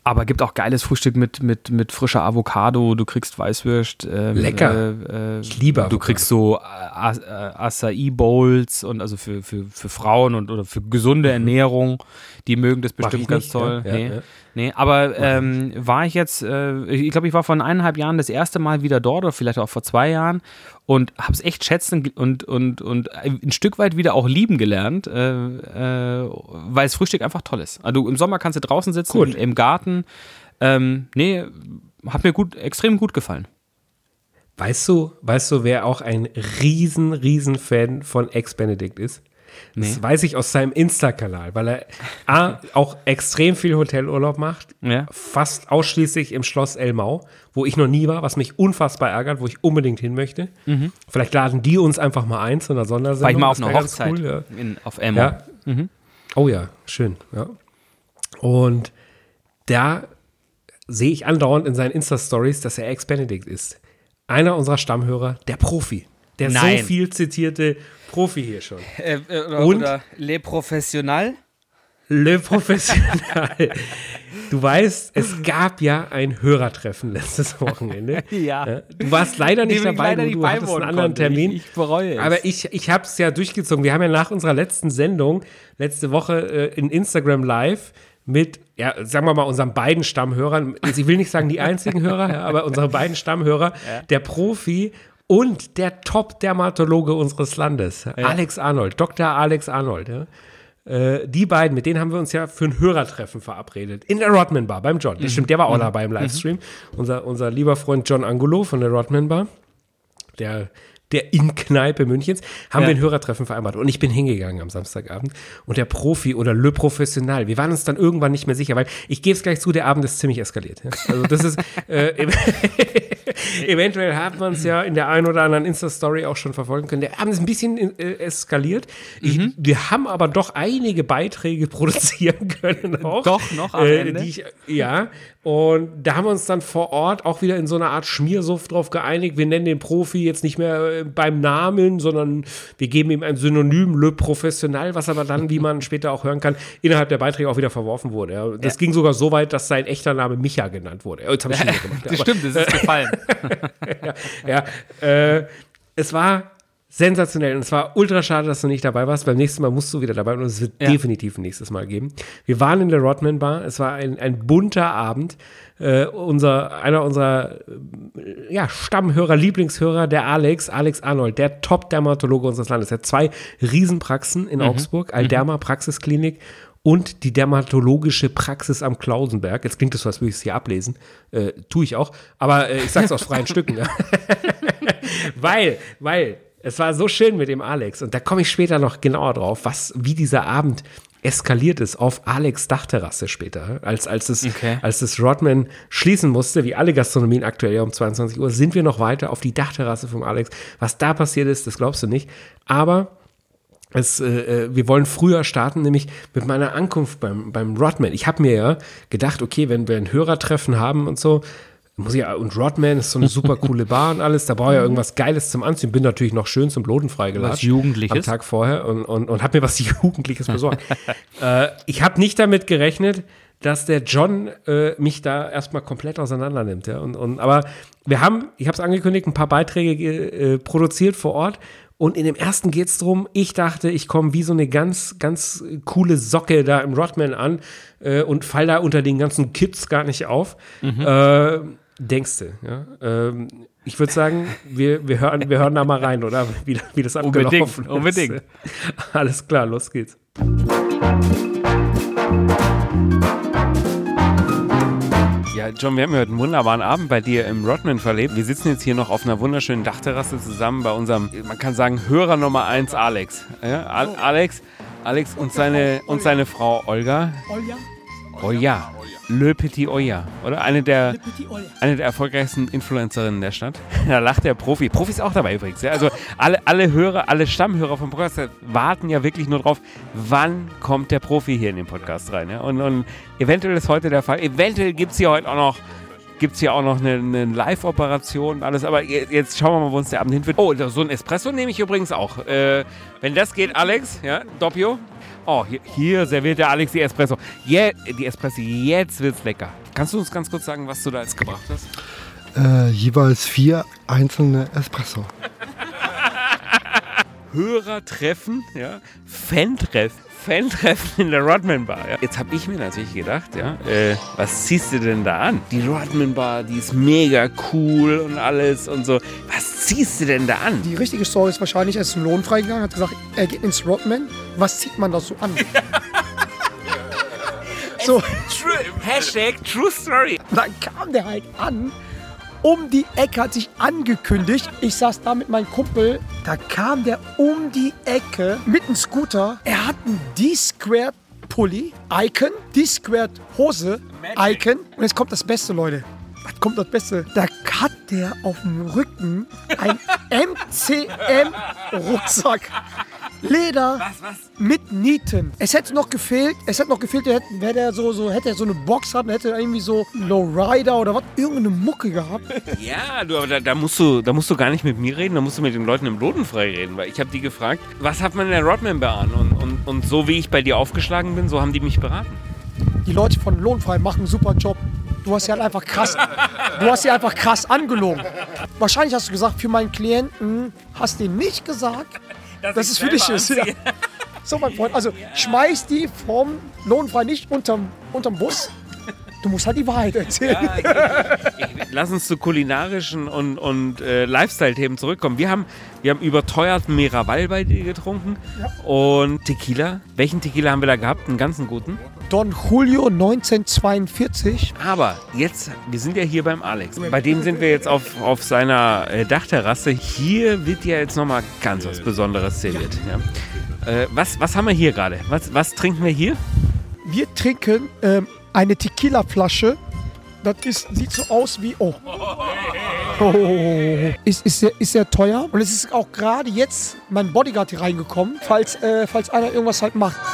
aber gibt auch geiles Frühstück mit, mit, mit frischer Avocado, du kriegst Weißwürst. Ähm, Lecker. Äh, äh, Ich liebe Du Avocado. kriegst so äh, As- äh, Acai-Bowls und also für, für, für Frauen und oder für gesunde Ernährung, die mögen das bestimmt ganz nicht, toll. ja, ja, nee, ja. nee, aber ähm, war ich jetzt, äh, ich glaube, ich war vor eineinhalb Jahren das erste Mal wieder dort oder vielleicht auch vor zwei Jahren und habe es echt schätzen und, und, und ein Stück weit wieder auch lieben gelernt, äh, äh, weil das Frühstück einfach toll ist. Also im Sommer kannst du draußen sitzen, Gut. im, Garten. Ähm, nee, hat mir gut, extrem gut gefallen. Weißt du, weißt du, wer auch ein riesen, riesen Fan von Ex-Benedict ist? Das Nee. weiß ich aus seinem Insta-Kanal, weil er A, auch extrem viel Hotelurlaub macht, Ja. fast ausschließlich im Schloss Elmau, wo ich noch nie war, was mich unfassbar ärgert, wo ich unbedingt hin möchte. Vielleicht laden die uns einfach mal ein zu einer Sondersendung. War ich mal auf Das einer Hochzeit Cool, ja. in, auf Elmo. Ja. Oh ja, schön. Ja. Und da sehe ich andauernd in seinen Insta-Stories, dass er Ex-Benedict ist. Einer unserer Stammhörer, der Profi. Der Nein. so viel zitierte Profi hier schon. Äh, äh, oder, Und? oder Le Professional. Le Professional. Du weißt, es gab ja ein Hörertreffen letztes Wochenende. Ja. Du warst leider nicht Dem dabei, leider du, nicht du hattest einen anderen konnte. Termin. Ich- ich bereue es. Aber ich, ich habe es ja durchgezogen. Wir haben ja nach unserer letzten Sendung, letzte Woche äh, in Instagram Live mit, ja, sagen wir mal, unseren beiden Stammhörern, ich will nicht sagen die einzigen Hörer, ja, aber unsere beiden Stammhörer, der Profi und der Top-Dermatologe unseres Landes, Alex Arnold, Dr. Alex Arnold, ja. Äh, die beiden, mit denen haben wir uns ja für ein Hörertreffen verabredet. In der Rodman Bar beim John. Das stimmt, der war auch dabei im Livestream. Unser, unser lieber Freund John Angulo von der Rodman Bar der, der In-Kneipe Münchens, haben Ja. wir ein Hörertreffen vereinbart. Und ich bin hingegangen am Samstagabend. Und der Profi oder Le Professional, wir waren uns dann irgendwann nicht mehr sicher, weil ich gebe es gleich zu, der Abend ist ziemlich eskaliert. Ja? Also das ist, äh, eventuell hat man es ja in der einen oder anderen Insta-Story auch schon verfolgen können. Der Abend ist ein bisschen äh, eskaliert. Ich, Mhm. Wir haben aber doch einige Beiträge produzieren können auch. Doch, noch am äh, Ende? Die ich, ja, und da haben wir uns dann vor Ort auch wieder in so einer Art Schmiersuft drauf geeinigt. Wir nennen den Profi jetzt nicht mehr äh, beim Namen, sondern wir geben ihm ein Synonym, Le Professional, was aber dann, wie man später auch hören kann, innerhalb der Beiträge auch wieder verworfen wurde. Ja. Das ging sogar so weit, dass sein echter Name Micha genannt wurde. Jetzt habe ich schon wieder gemacht. Das stimmt, das ist gefallen. ja, äh, es war sensationell und es war ultra schade, dass du nicht dabei warst. Beim nächsten Mal musst du wieder dabei und es wird Ja. definitiv ein nächstes Mal geben. Wir waren in der Rodman Bar. Es war ein, ein bunter Abend. Äh, unser, einer unserer äh, ja, Stammhörer, Lieblingshörer, der Alex, Alex Arnold, der Top-Dermatologe unseres Landes. Er hat zwei Riesenpraxen in Augsburg, Alderma Praxisklinik und die dermatologische Praxis am Klausenberg. Jetzt klingt das so, als würde ich es hier ablesen. Äh, tue ich auch. Aber äh, ich sage es aus freien Stücken. Ja. weil, weil, es war so schön mit dem Alex. Und da komme ich später noch genauer drauf, was, wie dieser Abend eskaliert ist auf Alex Dachterrasse später. Als, als, es, Okay. als das Rodman schließen musste, wie alle Gastronomien aktuell um 22 Uhr, sind wir noch weiter auf die Dachterrasse vom Alex. Was da passiert ist, das glaubst du nicht. Aber es, äh, äh, wir wollen früher starten, nämlich mit meiner Ankunft beim, beim Rodman. Ich habe mir ja gedacht, okay, wenn wir ein Hörertreffen haben und so, muss ich, und Rodman ist so eine super coole Bar und alles. Da brauche ich ja irgendwas Geiles zum Anziehen. Bin natürlich noch schön zum Bloden freigelassen. Was Jugendliches? Am Tag vorher und, und, und habe mir was Jugendliches besorgt. äh, ich habe nicht damit gerechnet, dass der John äh, mich da erstmal komplett auseinander nimmt. Ja? Und, und, aber wir haben, ich habe es angekündigt, ein paar Beiträge äh, produziert vor Ort. Und in dem ersten geht es darum, ich dachte, ich komme wie so eine ganz, ganz coole Socke da im Rodman an äh, und fall da unter den ganzen Kids gar nicht auf. Mhm. Äh, denkst du, ja? Ähm, ich würde sagen, wir, wir, hören, wir hören da mal rein, oder? Wie, wie das abgelaufen unbedingt, ist. Unbedingt. Alles klar, los geht's. Ja, John, wir haben heute einen wunderbaren Abend bei dir im Rodman verlebt. Wir sitzen jetzt hier noch auf einer wunderschönen Dachterrasse zusammen bei unserem, man kann sagen, Hörer Nummer 1, Alex. Ja, Alex, Alex und seine, und seine Frau Olga. Olja. Olja. Le Petit Oya, oder? Eine der, eine der erfolgreichsten Influencerinnen der Stadt. da lacht der Profi. Profi ist auch dabei übrigens. Ja? Also alle, alle Hörer, alle Stammhörer vom Podcast warten ja wirklich nur drauf, wann kommt der Profi hier in den Podcast rein. Ja? Und, und eventuell ist heute der Fall. Eventuell gibt es hier heute auch noch gibt es hier auch noch eine, eine Live-Operation und alles. Aber jetzt schauen wir mal, wo uns der Abend hinführt. Oh, so ein Espresso nehme ich übrigens auch. Äh, wenn das geht, Alex, ja, Doppio, Oh, hier, hier serviert der Alex die Espresso. Je, die Espresso, jetzt wird's lecker. Kannst du uns ganz kurz sagen, was du da jetzt gebracht hast? Äh, jeweils vier einzelne Espresso. Hörertreffen, ja, Fan-Treffen. Fan-Treffen in der Rodman Bar. Ja. Jetzt habe ich mir natürlich gedacht, ja, äh, was ziehst du denn da an? Die Rodman Bar, die ist mega cool und alles und so. Was ziehst du denn da an? Die richtige Story ist wahrscheinlich, er ist zum Lohn freigegangen, hat gesagt, er geht ins Rodman. Was zieht man da so an? so. True, Hashtag True Story. Dann kam der halt an um die Ecke, hat sich angekündigt. Ich saß da mit meinem Kumpel. Da kam der um die Ecke mit einem Scooter. Er hat einen D-Squared Pulli, Icon, D-Squared Hose, Icon. Und jetzt kommt das Beste, Leute. Was kommt das Beste? Da hat der auf dem Rücken ein MCM-Rucksack. Leder was, was? mit Nieten. Es hätte noch gefehlt, es hätte noch gefehlt, hätte, wäre der so, so, hätte er so eine Box gehabt, hätte er irgendwie so Lowrider oder was, irgendeine Mucke gehabt. Ja, du, aber da, da, musst du, da musst du gar nicht mit mir reden, da musst du mit den Leuten im Lodenfrei reden, weil ich habe die gefragt, was hat man in der Rodman Bar an? Und, und, und so wie ich bei dir aufgeschlagen bin, so haben die mich beraten. Die Leute von Lohnfrei machen einen super Job. Du hast ja halt einfach krass, du hast ja einfach krass angelogen. Wahrscheinlich hast du gesagt, für meinen Klienten hast du nicht gesagt, dass, dass es für dich ist. Ja. So, mein Freund, also schmeiß die vom Lohnfrei nicht unterm, unterm Bus. Du musst halt die Wahrheit erzählen. Ja, ich, ich, lass uns zu kulinarischen und, und äh, Lifestyle-Themen zurückkommen. Wir haben, wir haben überteuerten Miraval bei dir getrunken ja. und Tequila. Welchen Tequila haben wir da gehabt? Einen ganzen guten? Don Julio 1942. Aber jetzt, wir sind ja hier beim Alex. Bei dem sind wir jetzt auf, auf seiner äh, Dachterrasse. Hier wird ja jetzt nochmal ganz was Besonderes serviert. Ja. Äh, was, was haben wir hier gerade? Was, was trinken wir hier? Wir trinken ähm, eine Tequila-Flasche. Das ist, sieht so aus wie. Oh. oh. Ist, ist, sehr, ist sehr teuer. Und es ist auch gerade jetzt mein Bodyguard hier reingekommen, falls, äh, falls einer irgendwas halt macht.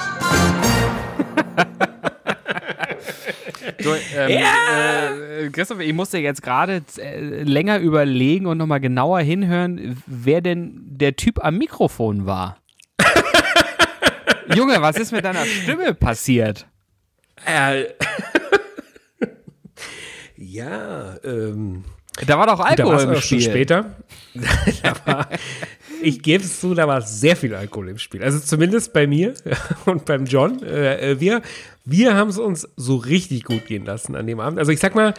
So, ähm, ja. äh, Christoph, ich musste jetzt gerade äh, länger überlegen und nochmal genauer hinhören, wer denn der Typ am Mikrofon war. Junge, was ist mit deiner Stimme passiert? Äh, ja, ähm. Da war doch Alkohol im Spiel. Später. war, ich gebe es zu, da war sehr viel Alkohol im Spiel. Also zumindest bei mir und beim John. Äh, wir wir haben es uns so richtig gut gehen lassen an dem Abend. Also ich sag mal,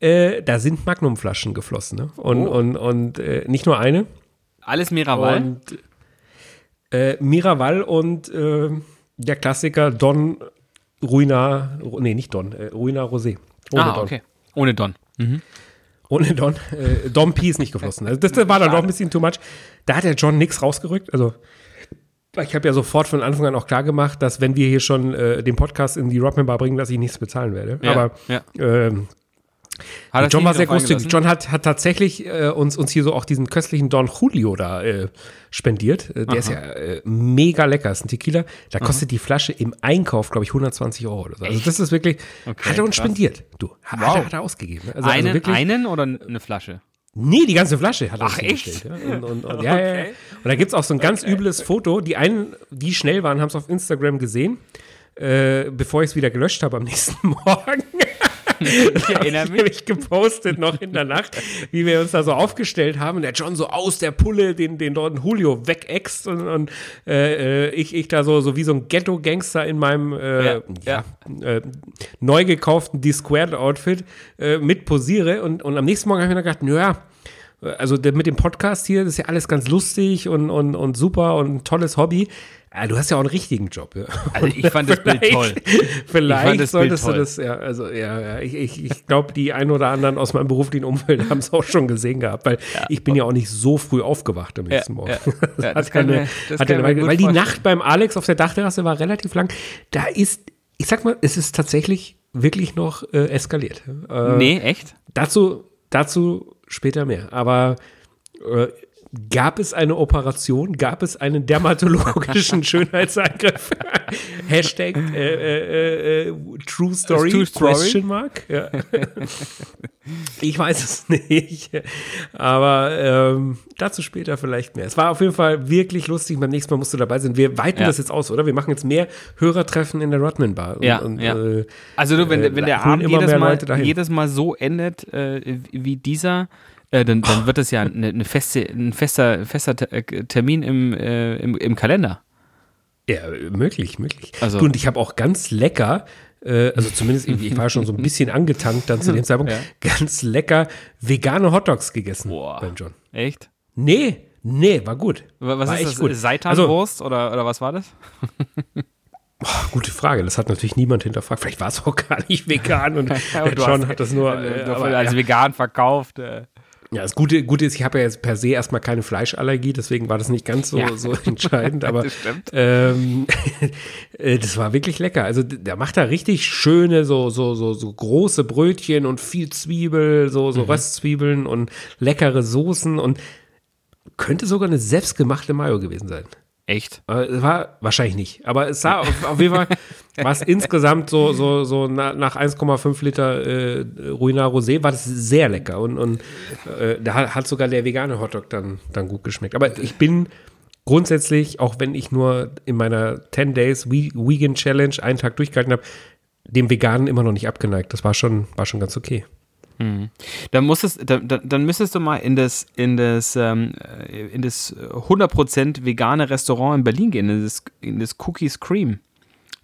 äh, da sind Magnumflaschen geflossen. Ne? Und, oh. und, und äh, nicht nur eine. Alles Miraval? Und, äh, Miraval und äh, der Klassiker Don Ruina, nee, nicht Don, äh, Ruina Rosé. Ohne ah, Don. okay. Ohne Don. Mhm. Ohne Don. Äh, Don P ist nicht geflossen. Also das, das war dann doch ein bisschen too much. Da hat der John nichts rausgerückt. Also ich habe ja sofort von Anfang an auch klar gemacht, dass wenn wir hier schon äh, den Podcast in die Rockman Bar bringen, dass ich nichts bezahlen werde. Ja, Aber ja. Ähm, John war sehr großzügig. John hat, hat tatsächlich äh, uns, uns hier so auch diesen köstlichen Don Julio da äh, spendiert. Äh, der ist ja äh, mega lecker. Ist ein Tequila. Da kostet die Flasche im Einkauf, glaube ich, 120 Euro oder so. Also das ist wirklich, Okay, hat er uns krass. spendiert. Du, hat, Wow. er, hat er ausgegeben. ne? Also, einen, also wirklich, einen oder eine Flasche? Nee, die ganze Flasche hat er Ach, uns echt? Ja? Und, und, und, ja, ja, ja. und da gibt es auch so ein ganz übles Foto. Die einen, die schnell waren, haben es auf Instagram gesehen, äh, bevor ich es wieder gelöscht habe am nächsten Morgen. Ich erinnere Ich nämlich gepostet noch in der Nacht, wie wir uns da so aufgestellt haben. Und der John so aus der Pulle den, den Don Julio wegäxt und, und äh, äh, ich, ich da so, so wie so ein Ghetto-Gangster in meinem äh, Ja, ja, Äh, neu gekauften D-Squared-Outfit äh, mit posiere. Und, und am nächsten Morgen habe ich mir dann gedacht, naja, also mit dem Podcast hier, das ist ja alles ganz lustig und, und, und super und ein tolles Hobby. Ja, du hast ja auch einen richtigen Job. Ja. Also ich fand das Bild toll. Vielleicht das solltest Bild du toll. das, ja, also ja, ja ich, ich, ich glaube, die ein oder anderen aus meinem beruflichen Umfeld haben es auch schon gesehen gehabt, weil ich bin ja auch nicht so früh aufgewacht am nächsten Morgen. ja. Ja, das das ich mir gut weil die vorstellen. Nacht beim Alex auf der Dachterrasse war relativ lang. Da ist, ich sag mal, es ist tatsächlich wirklich noch äh, eskaliert. Äh, Nee, echt? Dazu, dazu später mehr. Aber äh, gab es eine Operation? Gab es einen dermatologischen Schönheitseingriff? Hashtag äh, äh, äh, True Story? True Story? Question mark? Ja. ich weiß es nicht. Aber ähm, dazu später vielleicht mehr. Es war auf jeden Fall wirklich lustig. Beim nächsten Mal musst du dabei sein. Wir weiten Ja. das jetzt aus, oder? Wir machen jetzt mehr Hörertreffen in der Rodman Bar. Und, Ja, und, ja. Äh, Also du, wenn, äh, wenn der Abend jedes mal, jedes Mal so endet äh, wie dieser, äh, dann, dann wird das ja eine, eine feste, ein fester, fester Te- äh, Termin im, äh, im, im Kalender. Ja, möglich, möglich. Also- du, und ich habe auch ganz lecker, äh, also zumindest irgendwie, ich war schon so ein bisschen angetankt dann zu dem Zeitpunkt, Ja. ganz lecker vegane Hotdogs gegessen Boah. beim John. Echt? Nee, nee, war gut. Wa- Was war ist echt das? gut. Also, Seitanwurst oder, oder was war das? gute Frage, das hat natürlich niemand hinterfragt. Vielleicht war es auch gar nicht vegan und du John hast- hat das nur, äh, äh, als ja. vegan verkauft. Äh. Ja, das Gute, Gute ist, ich habe ja jetzt per se erstmal keine Fleischallergie, deswegen war das nicht ganz so, Ja. so entscheidend, aber Das ähm, äh, das war wirklich lecker. Also der macht da richtig schöne, so, so, so, so große Brötchen und viel Zwiebel, so, Mhm. so Röstzwiebeln und leckere Soßen und könnte sogar eine selbstgemachte Mayo gewesen sein. Echt? Es war wahrscheinlich nicht. Aber es sah auf, auf jeden Fall, war es insgesamt so, so, so na, nach 1,5 Liter äh, Ruinar Rosé war das sehr lecker. Und, und äh, da hat, sogar der vegane Hotdog dann, dann gut geschmeckt. Aber ich bin grundsätzlich, auch wenn ich nur in meiner 10 Days Vegan Challenge einen Tag durchgehalten habe, dem Veganen immer noch nicht abgeneigt. Das war schon, war schon ganz okay. Dann, musstest, dann, dann, müsstest du mal in das, in das, ähm, äh, in das 100% vegane Restaurant in Berlin gehen, in das, in das Cookies Cream.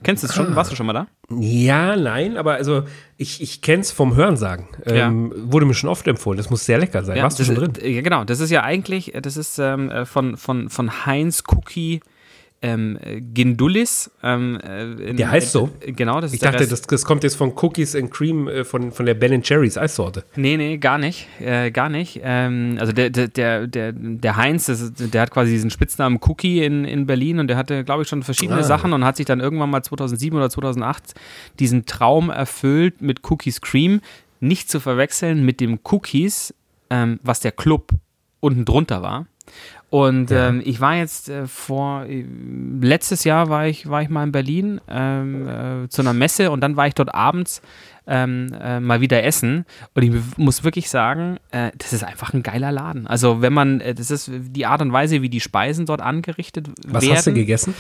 Kennst du das schon? Warst du schon mal da? Ja, nein, aber also ich, ich kenne es vom Hörensagen. Ähm, Wurde mir schon oft empfohlen. Das muss sehr lecker sein. Warst du schon drin? äh, Ja, genau. Das ist ja eigentlich, äh, das ist ähm, äh, von, von, von Heinz Cookie ähm, äh, Gindulis. Ähm, äh, in- Der heißt so? Äh, genau, das ist Ich dachte, das, das kommt jetzt von Cookies and Cream äh, von, von der Ben Jerry's Eissorte. Nee, nee, gar nicht. Äh, gar nicht. Ähm, also der, der, der, der, Heinz, ist, der hat quasi diesen Spitznamen Cookie in, in Berlin und der hatte, glaube ich, schon verschiedene Ah. Sachen und hat sich dann irgendwann mal 2007 oder 2008 diesen Traum erfüllt mit Cookies Cream. Nicht zu verwechseln mit dem Cookies, ähm, was der Club unten drunter war. Und ähm, ich war jetzt äh, vor, äh, letztes Jahr war ich, war ich mal in Berlin ähm, äh, zu einer Messe und dann war ich dort abends ähm, äh, mal wieder essen. Und ich muss wirklich sagen, äh, das ist einfach ein geiler Laden. Also wenn man, das ist die Art und Weise, wie die Speisen dort angerichtet Was werden. hast du gegessen?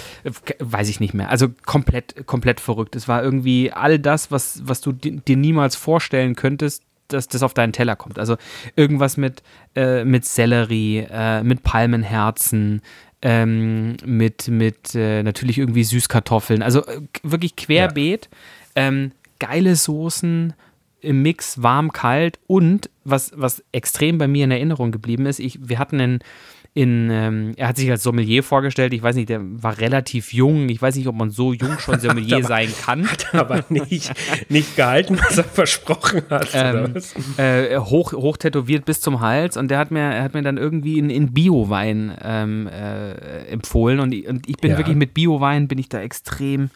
Weiß ich nicht mehr. Also komplett, komplett verrückt. Es war irgendwie all das, was, was du di- dir niemals vorstellen könntest, dass das auf deinen Teller kommt. Also irgendwas mit, äh, mit Sellerie, äh, mit Palmenherzen, ähm, mit, mit äh, natürlich irgendwie Süßkartoffeln. Also äh, wirklich querbeet. Ähm, geile Soßen im Mix, warm, kalt und was, was extrem bei mir in Erinnerung geblieben ist, ich, wir hatten einen in, ähm, er hat sich als Sommelier vorgestellt, ich weiß nicht, der war relativ jung, ich weiß nicht, ob man so jung schon Sommelier sein kann. Aber nicht, nicht gehalten, was er versprochen hat. Ähm, äh, hoch, hoch tätowiert bis zum Hals und der hat mir, er hat mir dann irgendwie in, in Bio-Wein ähm, äh, empfohlen und ich, und ich bin Ja. wirklich mit Bio-Wein bin ich da extrem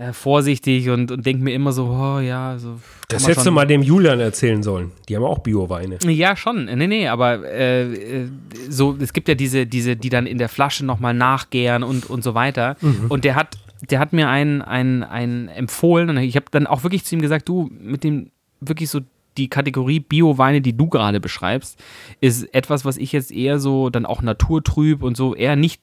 äh, vorsichtig und, und denke mir immer so, oh ja, so. Das hättest du mal dem Julian erzählen sollen. Die haben auch Bio-Weine. Ja, schon. Nee, nee, aber äh, äh, so, es gibt ja diese, diese, die dann in der Flasche nochmal nachgären und, und so weiter. Und der hat, der hat mir einen, einen, einen empfohlen und ich habe dann auch wirklich zu ihm gesagt, du, mit dem wirklich so die Kategorie Bio-Weine, die du gerade beschreibst, ist etwas, was ich jetzt eher so dann auch naturtrüb und so eher nicht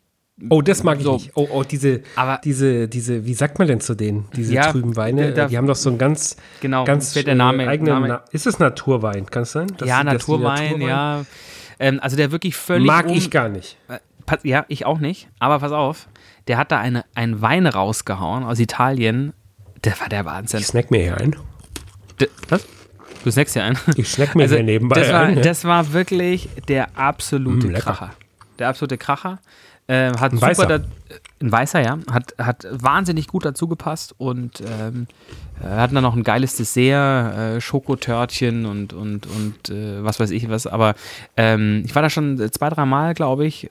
Oh, das mag ich So. nicht. Oh, oh, diese, Aber- diese, diese, wie sagt man denn zu denen? Diese Ja, trüben Weine, da- die haben doch so einen ganz, Genau, ganz fällt der Name- äh, eigenen Name- Na ist es Naturwein? Kann es sein? Dass ja, die Naturwein, ja. Ähm, also der wirklich völlig Mag um- ich gar nicht. Äh, pass- Ja, ich auch nicht. Aber pass auf, der hat da eine, einen Wein rausgehauen aus Italien. Der war der Wahnsinn. Ich snack mir hier ein. D- Was? Du snackst ja ein. Ich snack mir hier nebenbei Also, das war, ein. ja. das war wirklich der absolute Mm. Kracher. Der absolute Kracher. Äh, hat Ein super Weißer. Da, ein weißer, ja. Hat, hat wahnsinnig gut dazu gepasst und ähm, äh, hatten dann noch ein geiles Dessert, äh, Schokotörtchen und, und, und äh, was weiß ich was. Aber ähm, ich war da schon zwei, drei Mal, glaube ich.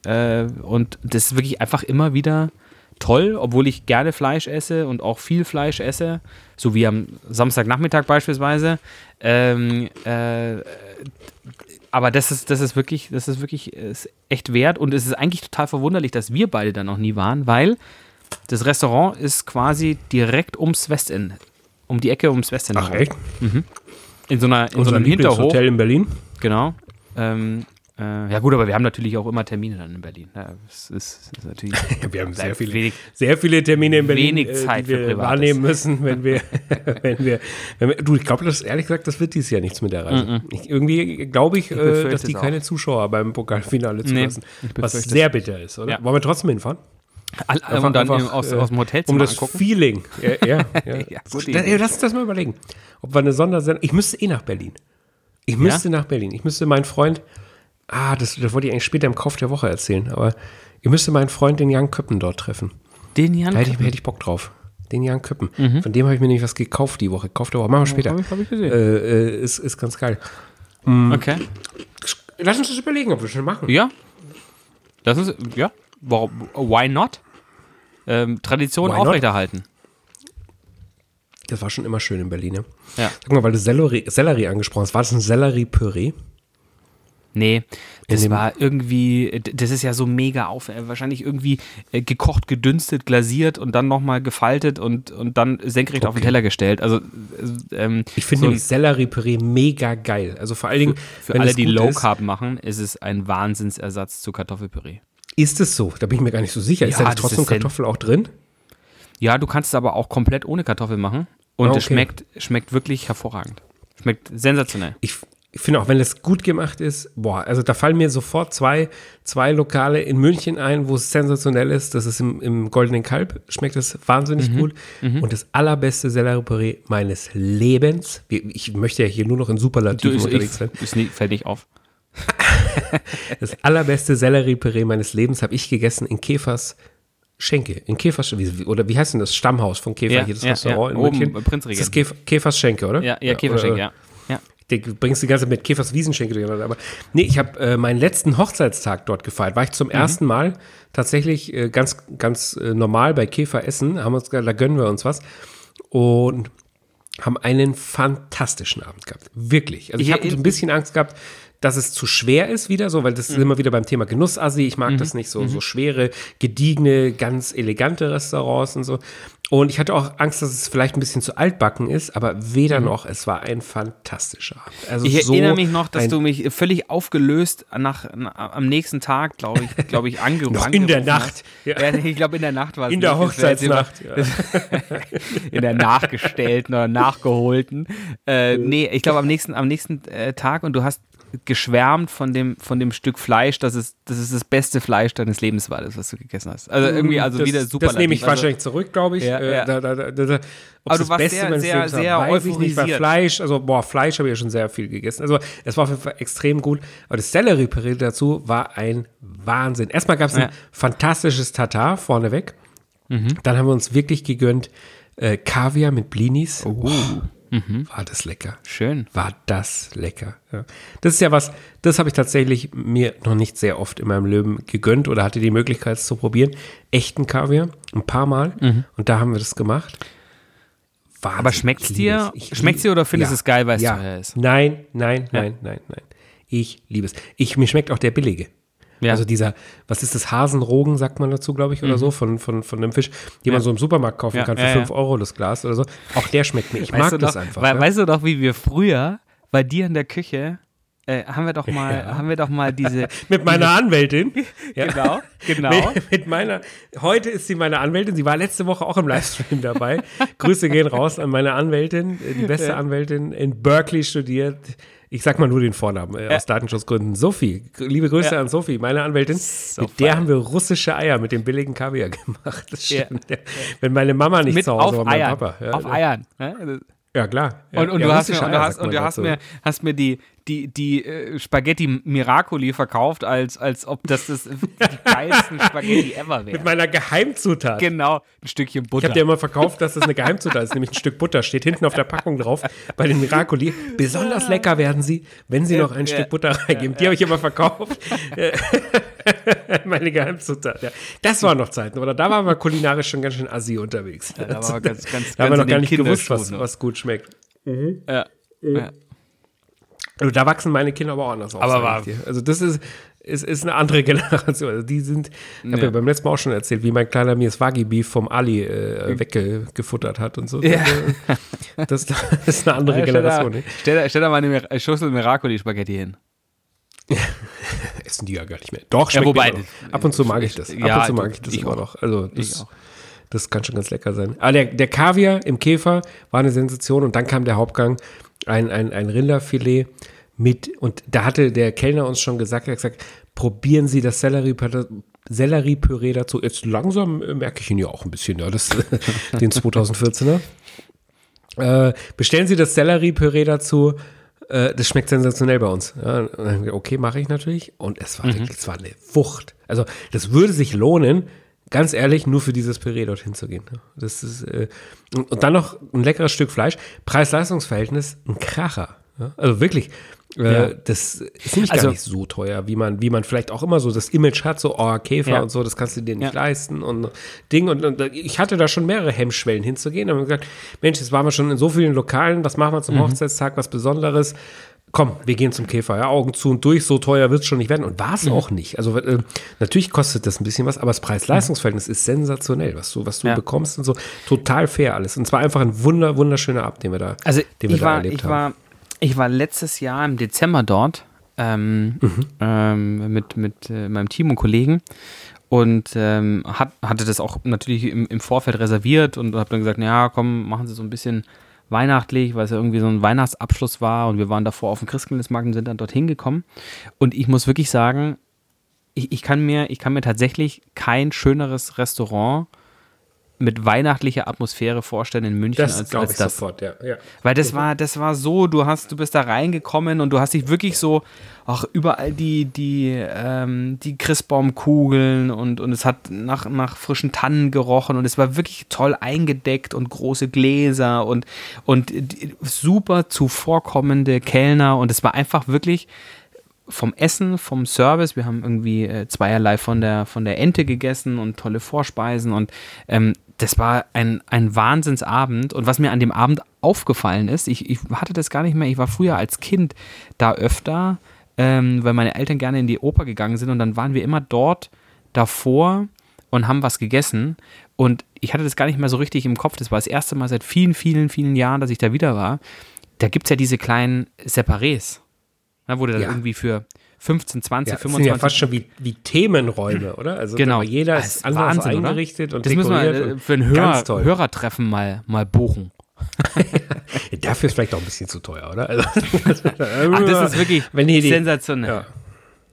Und das ist wirklich einfach immer wieder toll, obwohl ich gerne Fleisch esse und auch viel Fleisch esse, so wie am Samstagnachmittag beispielsweise. Ähm, äh, aber das ist, das ist wirklich, das ist wirklich ist echt wert und es ist eigentlich total verwunderlich, dass wir beide da noch nie waren, weil das Restaurant ist quasi direkt ums Westend, um die Ecke ums Westend. Ach, herum. echt? In so, einer, in so einem Hinterhof. Lieblingshotel in Berlin? Genau. Ähm, äh, ja gut, aber wir haben natürlich auch immer Termine dann in Berlin. Ja, das ist, das ist natürlich Wir haben sehr viele, wenig, sehr viele Termine in Berlin, wenig äh, Zeit die für wir Privates. wahrnehmen müssen, wenn wir, wenn wir, wenn wir du, ich glaube, das ehrlich gesagt, das wird dieses Jahr nichts mit der Reise. Ich, irgendwie glaube ich, äh, befürchte dass die es keine Zuschauer beim Pokalfinale zulassen, ich was sehr bitter ist, oder? Ja. Wollen wir trotzdem hinfahren? All, Einfach- und dann einfach, aus, äh, aus dem Hotel Um das angucken. Feeling. Ja, ja, ja. Ja, Da-. Lass uns das mal überlegen. Ob wir eine Sondersendung. Ich müsste eh nach Berlin. Ich müsste nach Berlin. Ich müsste meinen Freund. Ah, das, das wollte ich eigentlich später im Kauf der Woche erzählen, aber ich müsste meinen Freund, den Jan Köppen, dort treffen. Den Jan Da hätte ich, hätte ich Bock drauf. Den Jan Köppen. Von dem habe ich mir nämlich was gekauft die Woche. Kauf der Woche. Machen wir später. hab ich- hab ich gesehen. Äh, äh, ist, ist ganz geil. Okay. Lass uns das überlegen, ob wir schon machen. Ja. Das ist, ja. Warum, why not? Ähm, Tradition Why not? aufrechterhalten. Das war schon immer schön in Berlin, ne? Ja. Sag mal, weil du Sellerie, Sellerie angesprochen hast. War das ein Sellerie-Püree? Nee, das war irgendwie, d- das ist ja so mega auf, äh, wahrscheinlich irgendwie äh, gekocht, gedünstet, glasiert und dann nochmal gefaltet und, und dann senkrecht auf den Okay. Teller gestellt. Also, äh, ähm, Ich finde so nämlich Sellerie-Püree mega geil. Also vor allen Dingen, für wenn alle, es die Low ist, Carb machen, ist es ein Wahnsinnsersatz zu Kartoffelpüree. Ist es so? Da bin ich mir gar nicht so sicher. ist Ja, da das trotzdem ist Kartoffel auch drin? Ja, du kannst es aber auch komplett ohne Kartoffel machen und Ah, es okay. schmeckt, schmeckt wirklich hervorragend. Schmeckt sensationell. Ich, ich finde auch, wenn es gut gemacht ist, boah, also da fallen mir sofort zwei, zwei Lokale in München ein, wo es sensationell ist. Das ist im, im Goldenen Kalb, schmeckt es wahnsinnig Mhm. gut. Und das allerbeste Sellerie-Püree meines Lebens, ich möchte ja hier nur noch in Superlativen unterwegs sein. ist nie, fällt nicht auf. Das allerbeste Sellerie-Püree meines Lebens habe ich gegessen in Käfers Schenke. In Käfers, oder wie heißt denn das? Stammhaus von Käfer, Ja, hier das ja, Restaurant ja. in Oben München. bei Prinzregent. Das ist Käf, Käfers Schenke, oder? Ja, ja, Käferschenk, oder- ja. ja. Du bringst die ganze Zeit mit Käfers Wiesenschenke durcheinander. Aber nee, ich habe äh, meinen letzten Hochzeitstag dort gefeiert. War ich Mhm. zum ersten Mal tatsächlich äh, ganz, ganz äh, normal bei Käfer essen. Haben uns da gönnen wir uns was. Und haben einen fantastischen Abend gehabt. Wirklich. Also ich Ich- habe so ein bisschen Angst gehabt, dass es zu schwer ist wieder so, weil das ist immer wieder beim Thema Genussassi. Ich mag das nicht so, so schwere, gediegene, ganz elegante Restaurants und so. Und ich hatte auch Angst, dass es vielleicht ein bisschen zu altbacken ist, aber weder noch, es war ein fantastischer Abend. Also Ich so erinnere mich noch, dass du mich völlig aufgelöst nach, na, am nächsten Tag, glaube ich, glaube ich, angerufen Noch in der Nacht. hast. Ja. Ja. ich glaube in der Nacht war es in der nicht. Hochzeitsnacht. Ja. In der nachgestellten oder nachgeholten. Äh, nee, ich glaube am nächsten, am nächsten äh, Tag und du hast geschwärmt von dem, von dem Stück Fleisch, dass es, dass es das beste Fleisch deines Lebens war, das, was du gegessen hast. Also irgendwie, also das, wieder super. Das nehme ich also, wahrscheinlich zurück, glaube ich. Ja, Äh, ja. Da, da, da, da, Aber du das warst Beste sehr, sehr, Lebens war, sehr weiß ich nicht, weil. Fleisch, also boah, Fleisch habe ich ja schon sehr viel gegessen. Also es war auf jeden Fall extrem gut. Aber das Sellerie-Püree dazu war ein Wahnsinn. Erstmal gab es ein Ja. fantastisches Tatar vorneweg. Mhm. Dann haben wir uns wirklich gegönnt äh, Kaviar mit Blinis. Oh. Mhm. War das lecker. Schön. War das lecker. Ja. Das ist ja was, das habe ich tatsächlich mir noch nicht sehr oft in meinem Leben gegönnt oder hatte die Möglichkeit es zu probieren. Echten Kaviar, ein paar Mal. Mhm. Und da haben wir das gemacht. Wahnsinn. Aber schmeckt's Ich liebe dir? es. Ich Schmeckt's dir oder findest ja. du es geil, weil es ja. teuer ist? Nein, nein, nein, nein, nein. Ich liebe es. Ich, mir schmeckt auch der billige. Ja. Also dieser, was ist das, Hasenrogen, sagt man dazu, glaube ich, oder so, von, von, von dem Fisch, den man so im Supermarkt kaufen Mhm. Ja, kann für ja, 5 ja. Euro das Glas oder so. Auch der schmeckt mir. Ich Weißt mag du das doch, einfach. wei- ne? Weißt du doch, wie wir früher bei dir in der Küche äh, haben wir doch mal, Ja. haben wir doch mal diese. Mit meiner Anwältin. Ja. Genau, genau. Mit, mit meiner, heute ist sie meine Anwältin. Sie war letzte Woche auch im Livestream dabei. Grüße gehen raus an meine Anwältin, die beste Anwältin in Berkeley studiert. Ich sag mal nur den Vornamen äh, aus Datenschutzgründen. Sophie, liebe Grüße Ja. an Sophie, meine Anwältin. mit der haben wir russische Eier mit dem billigen Kaviar gemacht. Das Ja. stimmt. Ja. Wenn meine Mama nicht Mit zu Hause war, mein Eiern. Papa. Ja, auf ja. Eiern. Ne? Ja, klar. Ja, Und, und ja, du hast mir, und du hast, und du hast mir, hast mir die, die, die äh, Spaghetti Miracoli verkauft, als, als ob das, das die geilsten Spaghetti ever Mit wären. meiner Geheimzutat. Genau, ein Stückchen Ich Butter. habe dir immer verkauft, dass das eine Geheimzutat ist, nämlich ein Stück Butter. Steht hinten auf der Packung drauf bei den Miracoli. Besonders lecker werden sie, wenn sie noch ein Ja, Stück Butter reingeben. Die habe ich immer verkauft. Meine Geheimzutat. Ja. Das waren noch Zeiten, oder? Da waren wir kulinarisch schon ganz schön assi unterwegs. da war man ganz, ganz, da haben wir ganz noch gar nicht gewusst, was, was gut schmeckt. Ja. Ja. Also da wachsen meine Kinder aber auch anders auf. Aber war-. Also das ist, ist, ist eine andere Generation. Also die sind, ich habe Ja. ja beim letzten Mal auch schon erzählt, wie mein kleiner mir das Wagyu Beef vom Ali äh, weggefuttert hat und so. Ja. Das, das ist eine andere Ja, stell, da, Generation. Ne? stell, da, stell da mal eine Schüssel Miracoli-Spaghetti hin. Essen die ja gar nicht mehr. Doch, Ja, schmeckt wobei- mir noch. Ab und zu mag ich das. Ab Ja, und zu mag ich das ich immer auch. noch. Also Ich das, auch. das kann schon ganz lecker sein. Aber der, der Kaviar im Käfer war eine Sensation und dann kam der Hauptgang, ein, ein, ein Rinderfilet mit, und da hatte der Kellner uns schon gesagt, er hat gesagt, probieren Sie das Selleriepüree Selleriepüree dazu. Jetzt langsam äh, merke ich ihn ja auch ein bisschen, ja, das, den 2014er. Äh, bestellen Sie das Selleriepüree dazu. Äh, das schmeckt sensationell bei uns. Ja, okay, mache ich natürlich. Und es war wirklich, es war eine Wucht. Also das würde sich lohnen, ganz ehrlich, nur für dieses Püree dorthin zu gehen. ne? Das ist, äh, und, und dann noch ein leckeres Stück Fleisch. Preis-Leistungs-Verhältnis, ein Kracher. Ja? Also wirklich, äh, Ja. das ist nämlich Also- gar nicht so teuer, wie man, wie man vielleicht auch immer so das Image hat, so, oh, Käfer Ja. und so, das kannst du dir nicht leisten und Ding. Und, und ich hatte da schon mehrere Hemmschwellen hinzugehen. Da haben wir gesagt, Mensch, jetzt waren wir schon in so vielen Lokalen, was machen wir Mhm. zum Hochzeitstag, was Besonderes? Komm, wir gehen zum Käfer, ja, Augen zu und durch, so teuer wird es schon nicht werden. Und war es Mhm. auch nicht. Also äh, natürlich kostet das ein bisschen was, aber das Preis-Leistungs-Verhältnis ist sensationell, was du, was du Ja. bekommst und so. Total fair alles. Und zwar einfach ein wunder, wunderschöner Abend, den wir da, Also den wir ich da war, erlebt ich haben. war, ich war letztes Jahr im Dezember dort ähm, Mhm. ähm, mit, mit äh, meinem Team und Kollegen und ähm, hat, hatte das auch natürlich im, im Vorfeld reserviert und habe dann gesagt, ja, komm, machen Sie so ein bisschen weihnachtlich, weil es ja irgendwie so ein Weihnachtsabschluss war und wir waren davor auf dem Christkindlesmarkt und sind dann dorthin gekommen. Und ich muss wirklich sagen, ich, ich, kann mir, ich kann mir tatsächlich kein schöneres Restaurant mit weihnachtlicher Atmosphäre vorstellen in München Das als, als ich das. sofort, ja. ja. Weil das war, das war so, du hast, du bist da reingekommen und du hast dich wirklich so, auch überall die, die, ähm, die Christbaumkugeln und, und es hat nach, nach frischen Tannen gerochen und es war wirklich toll eingedeckt und große Gläser und, und super zuvorkommende Kellner und es war einfach wirklich vom Essen, vom Service, wir haben irgendwie äh, zweierlei von der, von der Ente gegessen und tolle Vorspeisen und ähm, das war ein, ein Wahnsinnsabend. Und was mir an dem Abend aufgefallen ist, ich, ich hatte das gar nicht mehr, ich war früher als Kind da öfter, ähm, weil meine Eltern gerne in die Oper gegangen sind. Und dann waren wir immer dort davor und haben was gegessen. Und ich hatte das gar nicht mehr so richtig im Kopf, das war das erste Mal seit vielen, vielen, vielen Jahren, dass ich da wieder war. Da gibt es ja diese kleinen Separés, ne, wo du dann Ja. irgendwie für 15, 20, Ja, das sind 25 ja fast schon wie, wie Themenräume, oder? Also Genau. jeder ist anders Wahnsinn, oder? eingerichtet und Das müssen wir äh, für ein Hörer. Hörertreffen mal, mal buchen. Dafür ist vielleicht auch ein bisschen zu teuer, oder? Also, Ach, das ist wirklich Wenn die- sensationell. Ja.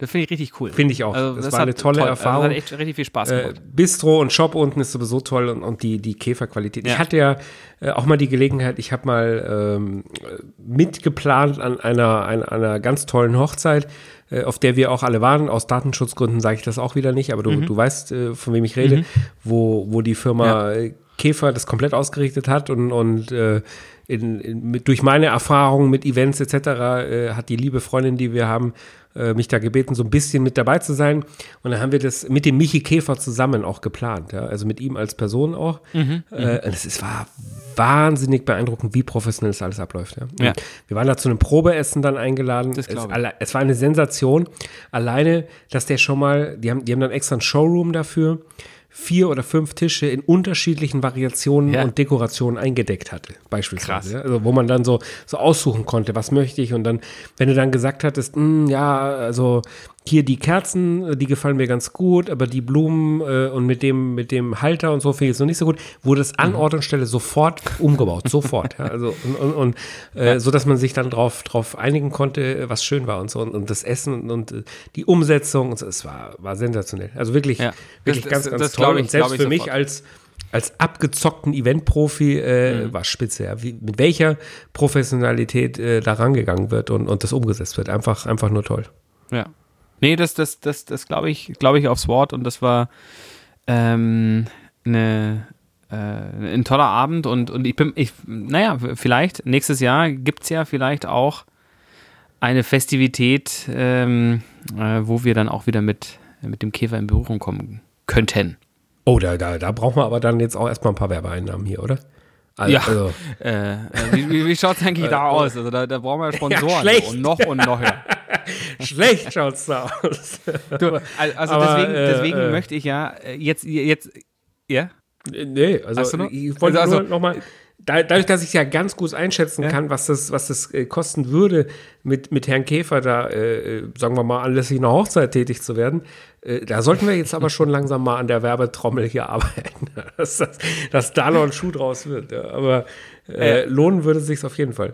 Das finde ich richtig cool. Finde ich auch. Also, das, das war eine tolle toll- Erfahrung. Also, das hat echt richtig viel Spaß äh, gemacht. Bistro und Shop unten ist sowieso toll und, und die, die Käferqualität. Ich Ja. hatte ja äh, auch mal die Gelegenheit, ich habe mal ähm, mitgeplant an einer, einer, einer ganz tollen Hochzeit, äh, auf der wir auch alle waren. Aus Datenschutzgründen sage ich das auch wieder nicht, aber du, Mhm. du weißt, äh, von wem ich rede, wo, wo die Firma äh, Käfer das komplett ausgerichtet hat und, und äh, in, in, mit, durch meine Erfahrungen mit Events etc. Äh, hat die liebe Freundin, die wir haben, äh, mich da gebeten, so ein bisschen mit dabei zu sein. Und dann haben wir das mit dem Michi Käfer zusammen auch geplant, ja? also mit ihm als Person auch. Mhm, äh, und es war wahnsinnig beeindruckend, wie professionell das alles abläuft. Ja? Ja. Wir waren da zu einem Probeessen dann eingeladen. Das es, es war eine Sensation. Alleine, dass der schon mal, die haben, die haben dann extra einen Showroom dafür, vier oder fünf Tische in unterschiedlichen Variationen Ja. und Dekorationen eingedeckt hatte, beispielsweise. Krass. Also wo man dann so, so aussuchen konnte, was möchte ich. Und dann, wenn du dann gesagt hattest, "Hm, ja, also hier die Kerzen, die gefallen mir ganz gut, aber die Blumen äh, und mit dem, mit dem Halter und so finde ich es noch nicht so gut, wurde es an Ort und Stelle sofort umgebaut, sofort. Ja, also und, und, und äh, so, dass man sich dann drauf, drauf einigen konnte, was schön war und so und, und das Essen und, und äh, die Umsetzung, und so, es war, war sensationell. Also wirklich, Ja. wirklich Das- ganz, das- ganz das toll. ich- und selbst für mich sofort. als als abgezockten Eventprofi äh, Mhm. war spitze, ja. Wie, mit welcher Professionalität äh, da rangegangen wird und, und das umgesetzt wird. Einfach, einfach nur toll. Ja. Nee, das, das, das, das glaube ich, glaube ich aufs Wort und das war ähm, eine, äh, ein toller Abend und, und ich bin, ich, naja, vielleicht nächstes Jahr gibt es ja vielleicht auch eine Festivität, ähm, äh, wo wir dann auch wieder mit, mit dem Käfer in Berührung kommen könnten. Oh, da, da, da brauchen wir aber dann jetzt auch erstmal ein paar Werbeeinnahmen hier, oder? Also, Ja. Also, Äh, äh, wie wie, wie schaut es eigentlich da aus? Also da, da brauchen wir Sponsoren schlecht. und noch und noch. Ja. schlecht schaut's da aus. Du, also Aber, deswegen, äh, deswegen äh, möchte ich ja äh, jetzt, jetzt, ja? Nee, also ich wollte Also- nur noch mal, da, dadurch, dass ich ja ganz gut einschätzen kann, was das, was das äh, kosten würde, mit, mit Herrn Käfer da, äh, sagen wir mal, anlässlich einer Hochzeit tätig zu werden, äh, da sollten wir jetzt aber schon langsam mal an der Werbetrommel hier arbeiten, dass, dass, dass da noch ein Schuh draus wird. Ja. Aber äh, lohnen würde es sich auf jeden Fall.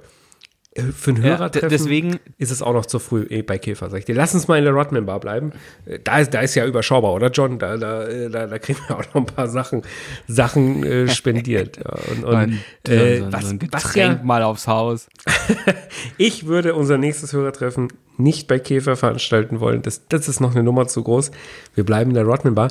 Äh, Für ein Ja, Hörertreffen d- deswegen- ist es auch noch zu früh eh, bei Käfer, sag ich dir. Lass uns mal in der Rodman Bar bleiben. Äh, Da ist, da ist ja überschaubar, oder John? Da, da, äh, da, da kriegen wir auch noch ein paar Sachen, Sachen äh, spendiert. Ja. Und, und, Und äh, so, was, so ein Getränk ja, mal aufs Haus. ich würde unser nächstes Hörertreffen nicht bei Käfer veranstalten wollen. Das, das ist noch eine Nummer zu groß. Wir bleiben in der Rodman Bar.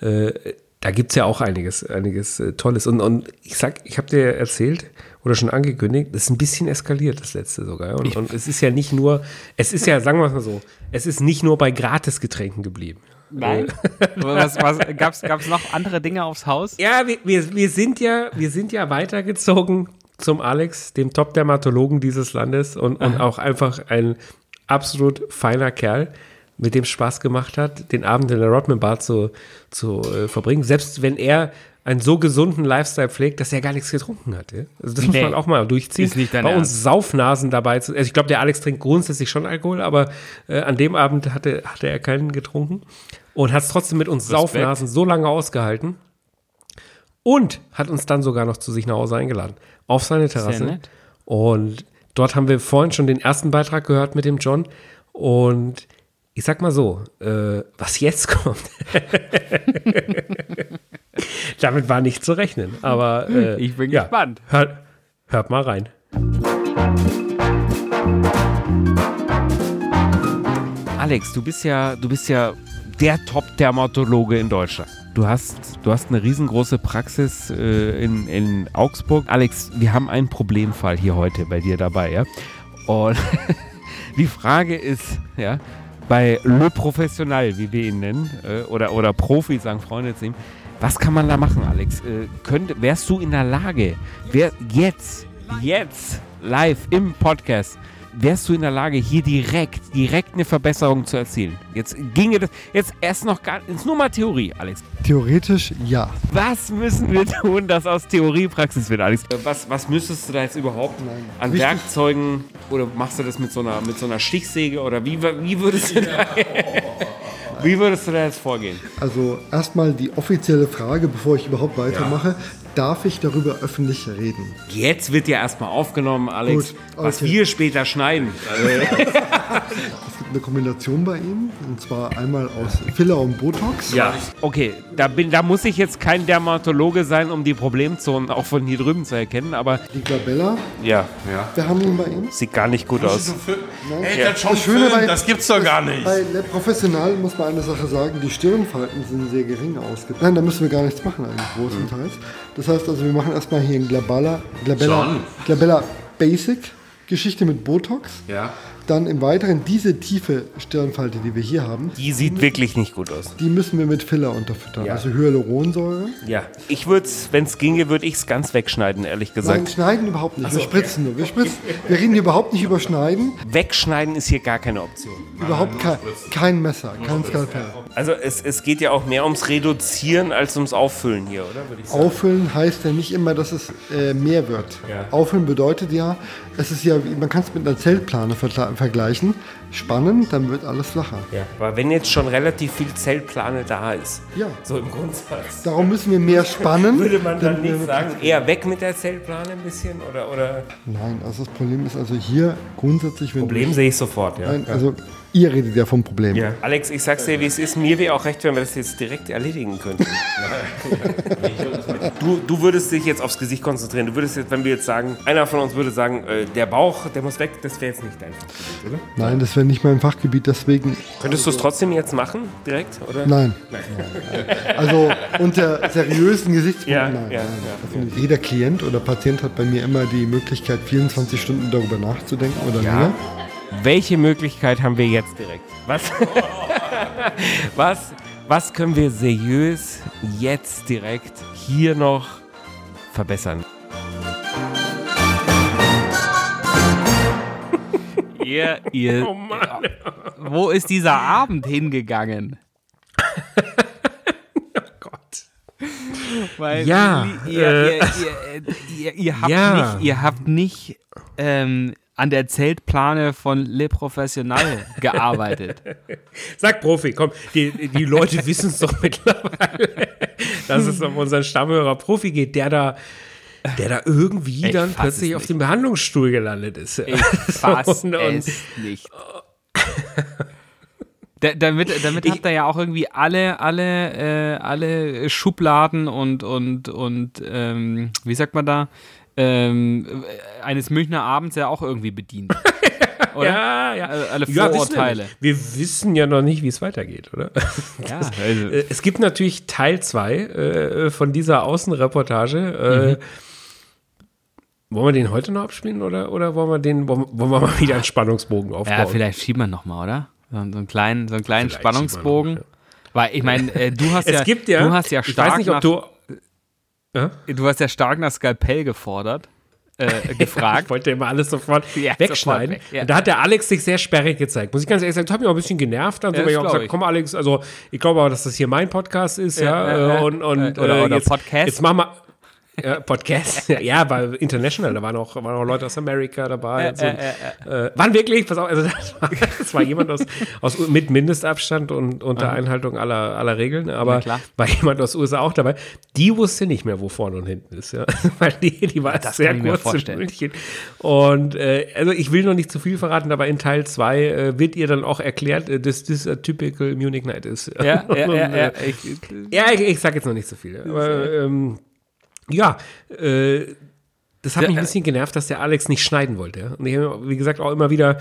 Äh, da gibt es ja auch einiges, einiges äh, Tolles. Und, und ich sag, ich habe dir erzählt oder schon angekündigt, das ist ein bisschen eskaliert, das letzte sogar. Und, und es ist ja nicht nur, es ist ja, sagen wir es mal so, es ist nicht nur bei Gratisgetränken geblieben. Nein. was, was, gab's, gab's noch andere Dinge aufs Haus? Ja, wir, wir, wir, sind ja, wir sind ja weitergezogen zum Alex, dem Top-Dermatologen dieses Landes und, und auch einfach ein absolut feiner Kerl, mit dem Spaß gemacht hat, den Abend in der Rodman Bar zu, zu äh, verbringen. Selbst wenn er einen so gesunden Lifestyle pflegt, dass er gar nichts getrunken hat. Ja? Also das muss Nee. man auch mal durchziehen. Bei Ernst. uns Saufnasen dabei zu. Also ich glaube, der Alex trinkt grundsätzlich schon Alkohol, aber äh, an dem Abend hatte, hatte er keinen getrunken und hat es trotzdem mit uns Saufnasen so lange ausgehalten und hat uns dann sogar noch zu sich nach Hause eingeladen. Auf seine Terrasse. nett. Und dort haben wir vorhin schon den ersten Beitrag gehört mit dem John. Und ich sag mal so, äh, was jetzt kommt, damit war nicht zu rechnen. Aber äh, Ich bin ja, gespannt. Hört, hört mal rein. Alex, du bist ja, du bist ja der Top-Dermatologe in Deutschland. Du hast, du hast eine riesengroße Praxis äh, in, in Augsburg. Alex, wir haben einen Problemfall hier heute bei dir dabei, ja. Und die Frage ist, ja, bei Le Professional, wie wir ihn nennen, äh, oder, oder Profi, sagen Freunde zu ihm, was kann man da machen, Alex? Äh, könnte, wärst du in der Lage, wär, jetzt, jetzt, live im Podcast, wärst du in der Lage, hier direkt, direkt eine Verbesserung zu erzielen? Jetzt ginge das, jetzt erst noch gar, ist nur mal Theorie, Alex. Theoretisch ja. Was müssen wir tun, dass aus Theorie Praxis wird, Alex? Was, was müsstest du da jetzt überhaupt an Wichtig- Werkzeugen oder machst du das mit so einer, mit so einer Stichsäge oder wie, wie würdest du da, wie würdest du da jetzt vorgehen? Also erstmal die offizielle Frage, bevor ich überhaupt weitermache. Darf ich darüber öffentlich reden? Jetzt wird ja erstmal aufgenommen, Alex, Gut, was okay. wir später schneiden. Eine Kombination bei ihm. Und zwar einmal aus Filler und Botox. Ja, okay, da, bin, da muss ich jetzt kein Dermatologe sein, um die Problemzonen auch von hier drüben zu erkennen, aber Die Glabella. ja, Wir haben ihn bei ihm. sieht gar nicht gut aus. Ey, das schon Das Schöne bei- das gibt's doch gar nicht. Bei Professional muss man eine Sache sagen, die Stirnfalten sind sehr gering ausgeprägt. Nein, da müssen wir gar nichts machen eigentlich großenteils. Das Das heißt also, wir machen erstmal hier ein Glabella, Glabella. Glabella Basic Geschichte mit Botox. Ja. Dann im Weiteren diese tiefe Stirnfalte, die wir hier haben, Die sieht wirklich nicht gut aus. die müssen wir mit Filler unterfüttern. Ja. Also Hyaluronsäure. Ja. Ich würde es, wenn es ginge, würde ich es ganz wegschneiden, ehrlich gesagt. Nein, schneiden überhaupt nicht. wir spritzen nur. Wir, spritzen, wir reden hier überhaupt nicht über Schneiden. Wegschneiden ist hier gar keine Option. Überhaupt kein, kein Messer, kein Skalpell. Also es, es geht ja auch mehr ums Reduzieren als ums Auffüllen hier, oder? Auffüllen heißt ja nicht immer, dass es äh, mehr wird. Ja. Auffüllen bedeutet ja, es ist ja, man kann es mit einer Zeltplane vergla- vergleichen. Spannen, dann wird alles flacher. Ja. Aber wenn jetzt schon relativ viel Zellplane da ist, Ja. so im Grundsatz, Darum müssen wir mehr spannen. würde man dann damit nicht sagen, eher weg mit der Zellplane ein bisschen? Oder, oder Nein, also das Problem ist also hier grundsätzlich, wenn Problem sehe ich sofort, ja. Nein, also ihr redet ja vom Problem. Ja. Alex, ich sag's dir, wie es ist. Mir wäre auch recht, wenn wir das jetzt direkt erledigen könnten. du, du würdest dich jetzt aufs Gesicht konzentrieren. Du würdest jetzt, wenn wir jetzt sagen, einer von uns würde sagen, äh, der Bauch, der muss weg, das wäre jetzt nicht dein Fachgebiet, oder? Nein, das wäre nicht mein Fachgebiet, deswegen Könntest du es trotzdem jetzt machen, direkt? Oder? nein. Also unter seriösen Gesichtspunkten Ja, nein. ja, nein. ja, Also Jeder Klient oder Patient hat bei mir immer die Möglichkeit, 24 Stunden darüber nachzudenken oder Ja. länger. Welche Möglichkeit haben wir jetzt direkt? Was? was, was können wir seriös jetzt direkt hier noch verbessern? Ihr, ihr, Oh Mann. wo ist dieser Abend hingegangen? Gott. Weil Ja, ihr, äh, ihr, ihr, ihr, ihr habt Ja. nicht, ihr habt nicht ähm, an der Zeltplane von Le Professional gearbeitet. Sag Profi, komm, die, die Leute wissen es doch mittlerweile, dass es um unseren Stammhörer Profi geht, der da, der da irgendwie Ich dann plötzlich auf dem Behandlungsstuhl gelandet ist. Ich fass Und- und- es nicht. Da, damit damit Ich- habt ihr ja auch irgendwie alle, alle, äh, alle Schubladen und, und, und ähm, wie sagt man da, ähm, äh, eines Münchner Abends ja auch irgendwie bedient. Oder? Ja, ja. Alle- alle Ja, wissen wir Vorurteile. nicht. Wir wissen ja noch nicht, wie es weitergeht, oder? Ja, also, Äh, Es gibt natürlich Teil 2 äh, von dieser Außenreportage. Mhm. Äh, Wollen wir den heute noch abspielen oder, oder wollen, wir den, wollen, wollen wir mal wieder einen Spannungsbogen aufbauen? ja, vielleicht schieben wir nochmal, oder? So, so einen kleinen, so einen kleinen Vielleicht Spannungsbogen. schieben Weil ich meine, äh, du hast Es ja, gibt ja, du hast ja ich stark weiß nicht, ob nach, du, du hast ja stark nach Skalpell gefordert, äh, gefragt. Ich wollte immer alles sofort Ja, wegschneiden. sofort weg, ja. Und da hat der Alex sich sehr sperrig gezeigt. Muss ich ganz ehrlich sagen, das hat mich auch ein bisschen genervt. Dann Ja, weil ich auch gesagt, ich. komm Alex, also ich glaube auch, dass das hier mein Podcast ist, ja. Ja, äh, und, und, Äh, oder- äh, oder jetzt, Podcast. Jetzt mach mal. Ja, Podcast, ja, war international, da waren auch, waren auch Leute aus Amerika dabei. so. Äh, waren wirklich, pass auf, also das war, das war jemand aus, aus mit Mindestabstand und unter Einhaltung aller, aller Regeln, aber war jemand aus USA auch dabei. Die wusste nicht mehr, wo vorne und hinten ist, ja. Weil die, die war das sehr kurz. München. Und äh, also ich will noch nicht zu viel verraten, aber in Teil 2 äh, wird ihr dann auch erklärt, äh, dass das a typical Munich Night ist. Ja, ja, ja, ja. äh, Ich, ja, ich, ich sag jetzt noch nicht so viel. Aber ähm, ja, äh, das hat mich ein äh, bisschen genervt, dass der Alex nicht schneiden wollte. Und ich habe, wie gesagt, auch immer wieder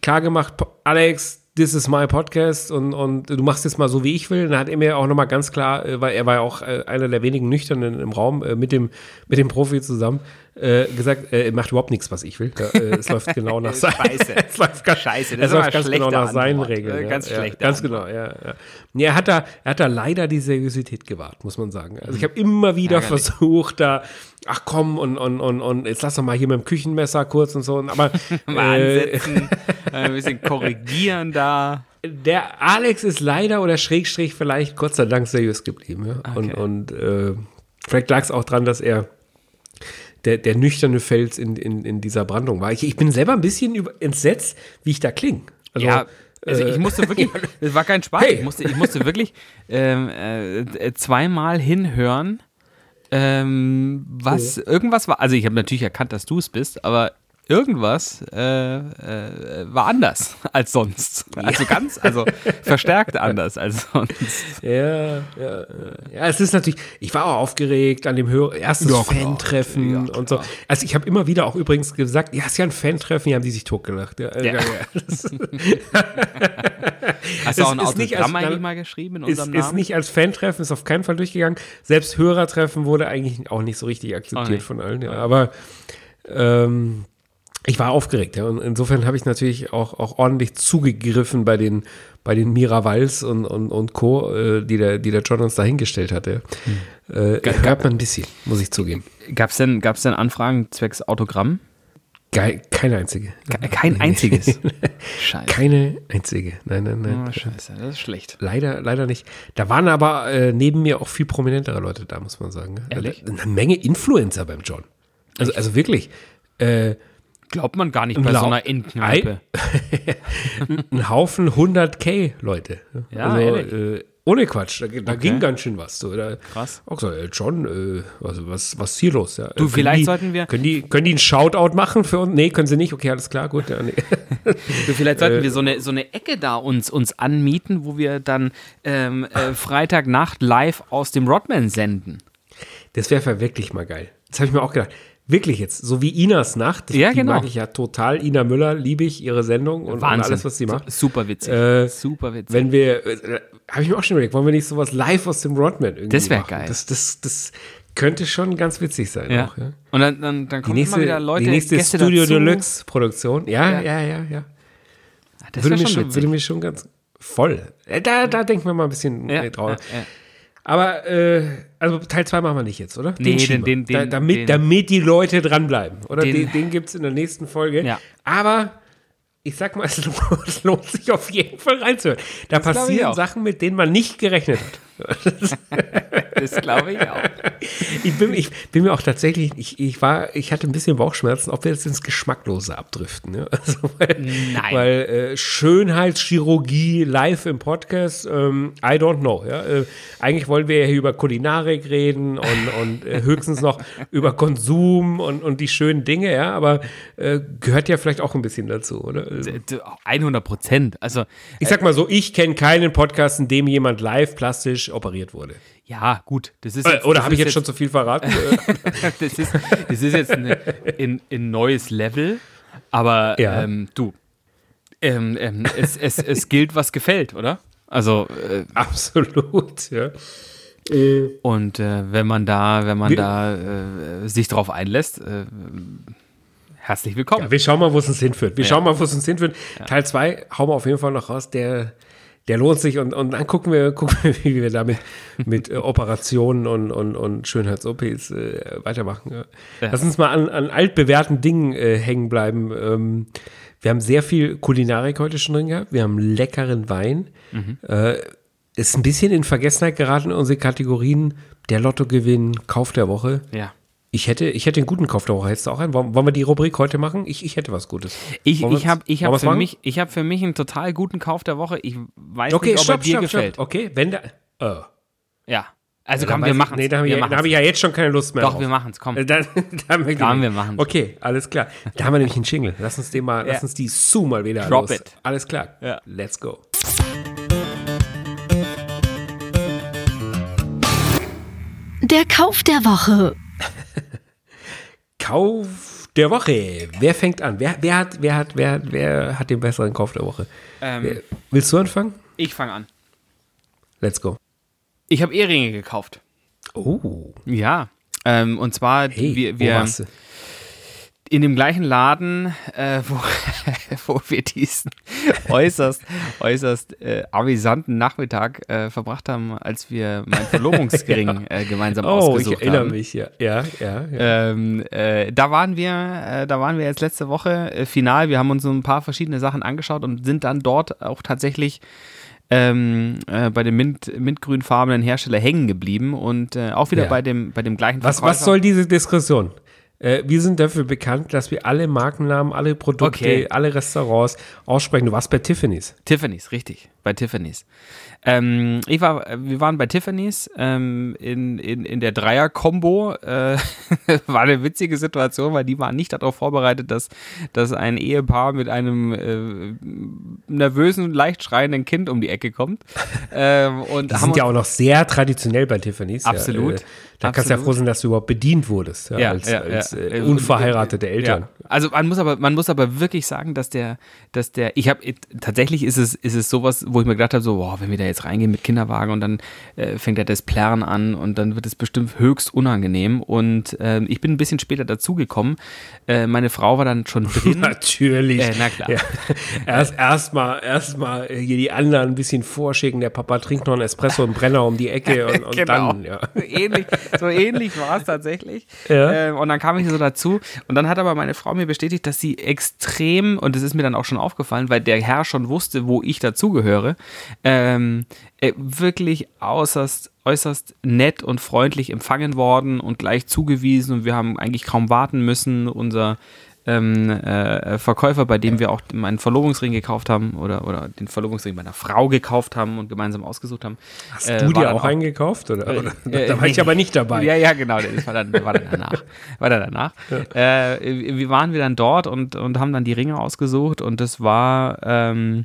klar gemacht, Alex, this is my podcast und, und du machst jetzt mal so, wie ich will. Und dann hat er mir auch nochmal ganz klar, äh, weil er war ja auch äh, einer der wenigen Nüchternen im Raum äh, mit, dem, mit dem Profi zusammen, gesagt, er macht überhaupt nichts, was ich will. Es läuft genau nach seinen Scheiße. es läuft ganz, Scheiße, das es läuft ganz genau nach seinen Antwort. Regeln. Äh, ja, ganz ja, schlechte Ganz Antwort. genau, ja. ja. Nee, er, hat da, er hat da leider die Seriosität gewahrt, muss man sagen. Also ich habe immer wieder Ärgerlich. versucht, da, ach komm, und, und, und, und jetzt lass doch mal hier mit dem Küchenmesser kurz und so. Aber mal äh, ansetzen, ein bisschen korrigieren da. der Alex ist leider oder Schrägstrich vielleicht Gott sei Dank seriös geblieben. Ja? Und, Okay. und äh, vielleicht lag es auch dran, dass er der, der nüchterne Fels in, in, in dieser Brandung war. Ich, ich bin selber ein bisschen über, entsetzt, wie ich da klinge. Also, ja, also äh, ich musste wirklich, das war kein Spaß, Hey. ich, musste, ich musste wirklich ähm, äh, zweimal hinhören, ähm, was irgendwas war. Also ich habe natürlich erkannt, dass du es bist, aber irgendwas äh, äh, war anders als sonst. Also ganz, also verstärkt anders als sonst. Ja, ja, ja. ja, es ist natürlich, ich war auch aufgeregt an dem Hör erstes Ja. Fan-Treffen und so. Also ich habe immer wieder auch übrigens gesagt, ja, es ist ja ein Fan-Treffen, hier haben die sich totgelacht. Ja, ja. Ja, das Hast du auch ein Es ist nicht als- Autogramm eigentlich mal geschrieben in ist, unserem ist Namen? nicht als Fan-Treffen, ist auf keinen Fall durchgegangen. Selbst Hörertreffen wurde eigentlich auch nicht so richtig akzeptiert nicht. von allen. Ja. Aber ähm, ich war aufgeregt, ja. Und insofern habe ich natürlich auch, auch ordentlich zugegriffen bei den, bei den Miravals und, und, und Co., äh, die, der, die der John uns dahingestellt hatte. Äh, hört man ein bisschen, muss ich zugeben. Gab es denn, gab's denn Anfragen zwecks Autogramm? Geil, keine einzige. Ke- Kein einziges. Scheiße. Keine einzige. Nein, nein, nein. Oh, scheiße, das ist schlecht. Leider, leider nicht. Da waren aber äh, neben mir auch viel prominentere Leute da, muss man sagen. Ehrlich? Eine Menge Influencer beim John. Also, also wirklich. Äh, Glaubt man gar nicht bei Lau- so einer Endkneipe. ein Haufen 100k Leute. Ja, also, äh, ohne Quatsch. Da, da ging ganz schön was. So. Da, Krass. Auch so, äh, John, äh, also was, was ist hier los? Ja, Du, Äh, können vielleicht die, sollten wir- Können die, können die einen Shoutout machen für uns? Nee, können sie nicht. Okay, alles klar, gut. Ja, nee. Du, vielleicht sollten wir so eine, so eine Ecke da uns, uns anmieten, wo wir dann ähm, äh, Freitagnacht live aus dem Rodman senden. Das wäre wirklich mal geil. Das habe ich mir auch gedacht. Wirklich jetzt, so wie Inas Nacht. Ja, die genau. mag ich ja total. Ina Müller liebe ich, ihre Sendung und, und alles, was sie macht. Super witzig. Äh, Super witzig. Wenn wir, äh, habe ich mir auch schon überlegt, wollen wir nicht sowas live aus dem Rodman irgendwie Das wär machen? geil. Das, das, das könnte schon ganz witzig sein ja. auch, ja. Und dann, dann, dann kommen nächste, immer wieder Leute, die nächste Gäste Studio dazu. Deluxe Produktion. Ja, Ja. ja, ja, ja. Das würde, mir schon schon, witzig. würde mir schon ganz voll. Äh, Da, da denken wir mal ein bisschen ja, drauf. ja, ja. Aber, äh, also Teil 2 machen wir nicht jetzt, oder? Nee, schieben den- wir. den- da, damit, den- damit die Leute dranbleiben, oder? Den- Den, den gibt es in der nächsten Folge. Ja. Aber ich sag mal, es lohnt, es lohnt sich auf jeden Fall reinzuhören. Da ich passieren. Sachen, mit denen man nicht gerechnet hat. Das glaube ich auch. Ich bin, ich bin mir auch tatsächlich, ich, ich war, ich hatte ein bisschen Bauchschmerzen, ob wir jetzt ins Geschmacklose abdriften. Ja? Also, weil, Nein. Weil äh, Schönheitschirurgie live im Podcast, ähm, I don't know. Ja? Äh, eigentlich wollen wir ja hier über Kulinarik reden und, und äh, höchstens noch über Konsum und, und die schönen Dinge, ja, aber äh, gehört ja vielleicht auch ein bisschen dazu, oder? Also, 100 Prozent. Also, ich sag mal so, ich kenne keinen Podcast, in dem jemand live plastisch operiert wurde. ja, gut. Das ist Äh, jetzt, oder habe ich jetzt schon zu viel verraten? Äh, das ist, das ist jetzt ein in, in neues Level, aber Ja. ähm, du, ähm, ähm, es, es, es gilt, was gefällt, oder? Also, äh, Absolut, ja. und äh, wenn man da, wenn man Wir- da äh, sich drauf einlässt, äh, herzlich willkommen. Ja, wir schauen mal, wo es uns hinführt. Wir schauen mal, wo es uns hinführt. Teil 2 hauen wir auf jeden Fall noch raus. Der, der lohnt sich und, und dann gucken wir, gucken wir, wie wir damit mit äh, Operationen und, und, und Schönheits-OPs äh, weitermachen. Ja. Lass uns mal an, an altbewährten Dingen äh, hängen bleiben. Ähm, wir haben sehr viel Kulinarik heute schon drin gehabt. Wir haben leckeren Wein. Äh, ist ein bisschen in Vergessenheit geraten, unsere Kategorien. Der Lottogewinn, Kauf der Woche. Ja. Ich hätte, ich hätte einen guten Kauf der Woche. Hättest du auch einen? Wollen, wollen wir die Rubrik heute machen? Ich, ich hätte was Gutes. Ich, Wollen wir ich habe ich hab für, machen? mich, ich hab für mich einen total guten Kauf der Woche. Ich weiß Okay, nicht, ob stopp, er dir stopp, gefällt. stopp. Okay, wenn der. Oh. Ja. Also Dann komm, wir machen Nee, da habe ich, da hab ich ja jetzt schon keine Lust mehr. Doch, drauf. wir machen's, komm. Äh, Dann, dann, dann Komm, wir machen's. Okay, alles klar. Da haben wir nämlich einen Jingle. Lass uns den mal, Ja. lass uns die Sue mal wieder Drop los. it. Alles klar. Ja. Let's go. Der Kauf der Woche. Kauf der Woche. Wer fängt an? Wer, wer hat, wer hat, wer hat, wer hat den besseren Kauf der Woche? Ähm, Wer- Willst du anfangen? ich fange an. Let's go. Ich habe Eheringe gekauft. Oh. Ja. Ähm, und zwar, Hey, wir, wo wir warst du? In dem gleichen Laden, äh, wo, wo wir diesen äußerst, äußerst äh, avisanten Nachmittag äh, verbracht haben, als wir meinen Verlobungsring äh, gemeinsam Oh, ich ausgesucht erinnere haben. mich, ja. Ja, ja, ja. Ähm, äh, da waren wir, äh, da waren wir jetzt letzte Woche final. Wir haben uns so ein paar verschiedene Sachen angeschaut und sind dann dort auch tatsächlich ähm, äh, bei dem mint, mintgrünfarbenen Hersteller hängen geblieben und äh, auch wieder Ja. bei dem bei dem gleichen Was, was soll diese Diskussion? Äh, wir sind dafür bekannt, dass wir alle Markennamen, alle Produkte, Okay. alle Restaurants aussprechen. Du warst bei Tiffany's. Tiffany's, richtig. bei Tiffany's. Ähm, ich war, wir waren bei Tiffany's ähm, in, in, in der Dreier-Kombo. Äh, war eine witzige Situation, weil die waren nicht darauf vorbereitet, dass, dass ein Ehepaar mit einem äh, nervösen, leicht schreienden Kind um die Ecke kommt. Ähm, und Die sind ja auch noch sehr traditionell bei Tiffany's. Absolut. Ja, da kannst du ja froh sein, dass du überhaupt bedient wurdest, ja, Ja, als, ja, als. Äh, Äh, unverheiratete Eltern. Also man muss aber, man muss aber wirklich sagen, dass der, dass der, ich habe tatsächlich ist es, ist es sowas, wo ich mir gedacht habe, so, boah, wenn wir da jetzt reingehen mit Kinderwagen und dann äh, fängt er das Plärren an und dann wird es bestimmt höchst unangenehm. Und ähm, ich bin ein bisschen später dazugekommen. Äh, meine Frau war dann schon drin. Natürlich. Äh, na klar. Ja. Erst erstmal erstmal hier die anderen ein bisschen vorschicken. Der Papa trinkt noch einen Espresso im Brenner um die Ecke und, und Genau. dann, ja. ähnlich, so ähnlich war es tatsächlich. Ja. Ähm, und dann kam ich so dazu. Und dann hat aber meine Frau mir bestätigt, dass sie extrem, und das ist mir dann auch schon aufgefallen, weil der Herr schon wusste, wo ich dazugehöre, ähm, äh, wirklich äußerst, äußerst nett und freundlich empfangen worden und gleich zugewiesen. Und wir haben eigentlich kaum warten müssen. Unser ähm, äh, Verkäufer, bei dem wir auch meinen Verlobungsring gekauft haben oder, oder den Verlobungsring meiner Frau gekauft haben und gemeinsam ausgesucht haben. Hast äh, du dir auch einen gekauft? Oder? oder? äh, da war ich aber nicht dabei. Ja, ja, genau. Das war dann, war dann danach. War dann danach. Äh, wie waren wir dann dort und, und haben dann die Ringe ausgesucht und das war ähm,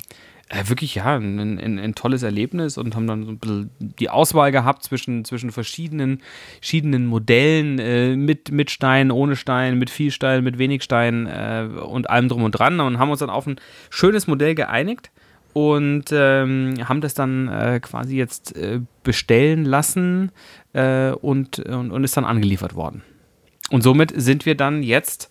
äh, wirklich ja ein, ein, ein tolles Erlebnis und haben dann so ein bisschen die Auswahl gehabt zwischen, zwischen verschiedenen, verschiedenen Modellen äh, mit, mit Stein, ohne Stein, mit viel Stein, mit wenig Stein äh, und allem drum und dran und haben uns dann auf ein schönes Modell geeinigt und ähm, haben das dann äh, quasi jetzt äh, bestellen lassen äh, und, und, und ist dann angeliefert worden. Und somit sind wir dann jetzt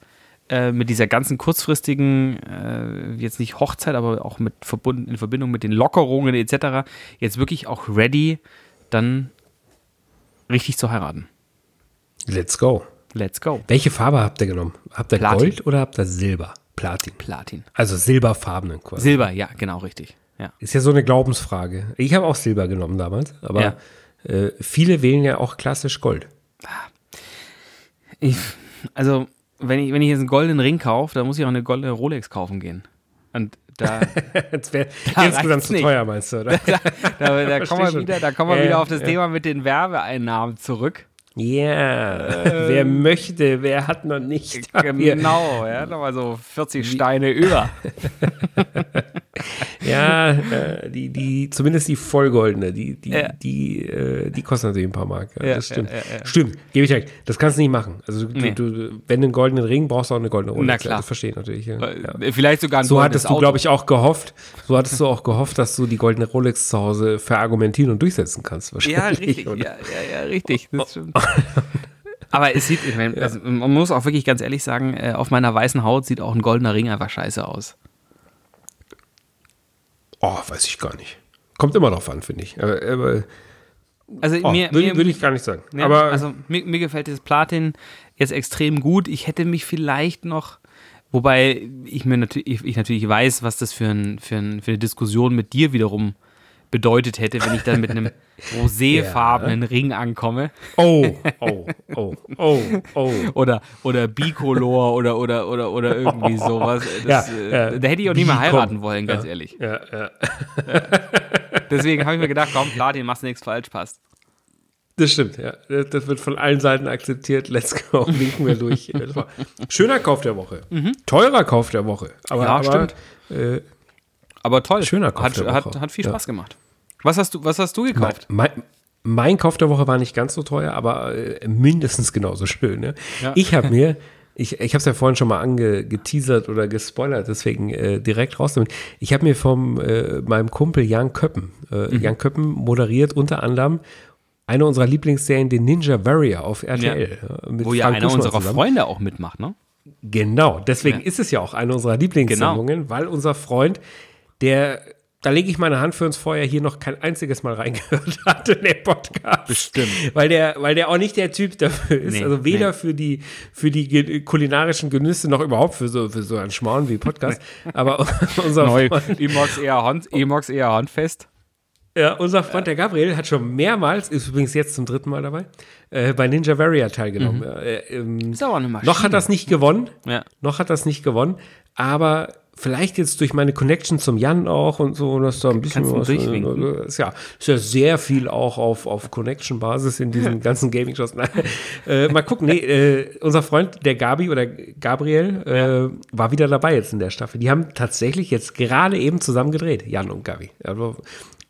äh, mit dieser ganzen kurzfristigen, äh, jetzt nicht Hochzeit, aber auch mit verbunden, in Verbindung mit den Lockerungen etc., jetzt wirklich auch ready, dann richtig zu heiraten. Let's go. Let's go. Welche Farbe habt ihr genommen? Habt ihr Platin. Gold oder habt ihr Silber? Platin. Platin. Also silberfarbenen quasi. Silber, ja, genau, richtig. Ja. Ist ja so eine Glaubensfrage. Ich habe auch Silber genommen damals, aber Ja. äh, viele wählen ja auch klassisch Gold. Ich, also, wenn ich, wenn ich jetzt einen goldenen Ring kaufe, dann muss ich auch eine goldene Rolex kaufen gehen. Und da, Das wäre Da insgesamt zu nicht. teuer, meinst du, oder? da, da, da kommen wir wieder, da kommen wir Ja, wieder auf das ja. Thema mit den Werbeeinnahmen zurück. Ja, wer möchte, wer hat noch nicht. Genau, ja, nochmal so 40 Steine über. Ja, äh, die, die, zumindest die vollgoldene, die, die, Ja. die, äh, die kostet natürlich ein paar Mark. Ja, Ja, das stimmt. Stimmt, gebe ich recht. Das kannst du nicht machen. Also du, Nee. du, wenn du einen goldenen Ring brauchst, du auch eine goldene Rolex. Na klar. das verstehe ich natürlich. Äh, Vielleicht sogar ein So hattest du, glaube ich, auch gehofft. So hattest du auch gehofft, dass du die goldene Rolex zu Hause verargumentieren und durchsetzen kannst. Wahrscheinlich. Ja, richtig. Ja, oder? ja, ja, richtig. Das stimmt. Aber es sieht, ich meine, also man muss auch wirklich ganz ehrlich sagen, äh, auf meiner weißen Haut sieht auch ein goldener Ring einfach scheiße aus. Oh, weiß ich gar nicht. Kommt immer drauf an, finde ich. Aber, aber Also oh, mir, würde, mir, würde ich gar nicht sagen. Ja, aber also mir, mir gefällt das Platin jetzt extrem gut. Ich hätte mich vielleicht noch, wobei ich mir natürlich, ich, ich natürlich weiß, was das für, ein, für, ein, für eine Diskussion mit dir wiederum bedeutet hätte, wenn ich dann mit einem roséfarbenen Ring ankomme oh, oh, oh, oh, oh. oder oder Bicolor oder oder oder oder irgendwie sowas. Das, Ja, äh, ja. Da hätte ich auch nicht mehr heiraten wollen, ganz ehrlich. Ja, ja. Deswegen habe ich mir gedacht, komm, Platin, machst nichts falsch, passt. Das stimmt, ja. Das wird von allen Seiten akzeptiert. Let's go. Winken wir durch. Schöner Kauf der Woche. Teurer Kauf der Woche. Aber, Mhm. Ja, aber stimmt. Äh, Aber toll. Schöner Kauf hat, der hat, Woche. hat viel Ja. Spaß gemacht. Was hast du, was hast du gekauft? mein, mein Kauf der Woche war nicht ganz so teuer, aber äh, mindestens genauso schön. Ne? Ja. Ich habe mir, ich, ich habe es ja vorhin schon mal angeteasert oder gespoilert, deswegen äh, direkt raus damit. Ich habe mir vom äh, meinem Kumpel Jan Köppen, äh, Mhm. Jan Köppen moderiert unter anderem eine unserer Lieblingsserien, den Ninja Warrior auf RTL. ja, Wo ja Frank einer Buschmann unserer zusammen. Freunde auch mitmacht, ne? Genau, deswegen Ja. ist es ja auch eine unserer Lieblingssendungen, weil unser Freund, der, da lege ich meine Hand für uns vorher hier noch kein einziges Mal reingehört hat in den Podcast. Bestimmt. Weil der, weil der auch nicht der Typ dafür ist. Nee, also weder nee. für die, für die kulinarischen Genüsse noch überhaupt für so, für so einen Schmarrn wie Podcast. Aber unser Neu. Freund, mag's eher, Hand, mag's eher handfest. ja, unser Freund der Gabriel hat schon mehrmals, ist übrigens jetzt zum dritten Mal dabei, äh, bei Ninja Warrior teilgenommen. Mhm. Äh, ähm, Ist aber eine Maschine. noch hat das nicht gewonnen. Ja. Noch hat das nicht gewonnen, aber vielleicht jetzt durch meine Connection zum Jan auch und so, dass da ein bisschen was, durchwinken? äh, ist ja, ist ja sehr viel auch auf, auf Connection-Basis in diesen ganzen Gaming-Shows. Äh, mal gucken, nee, äh, unser Freund, der Gabi oder Gabriel, äh, war wieder dabei jetzt in der Staffel. Die haben tatsächlich jetzt gerade eben zusammen gedreht, Jan und Gabi. Also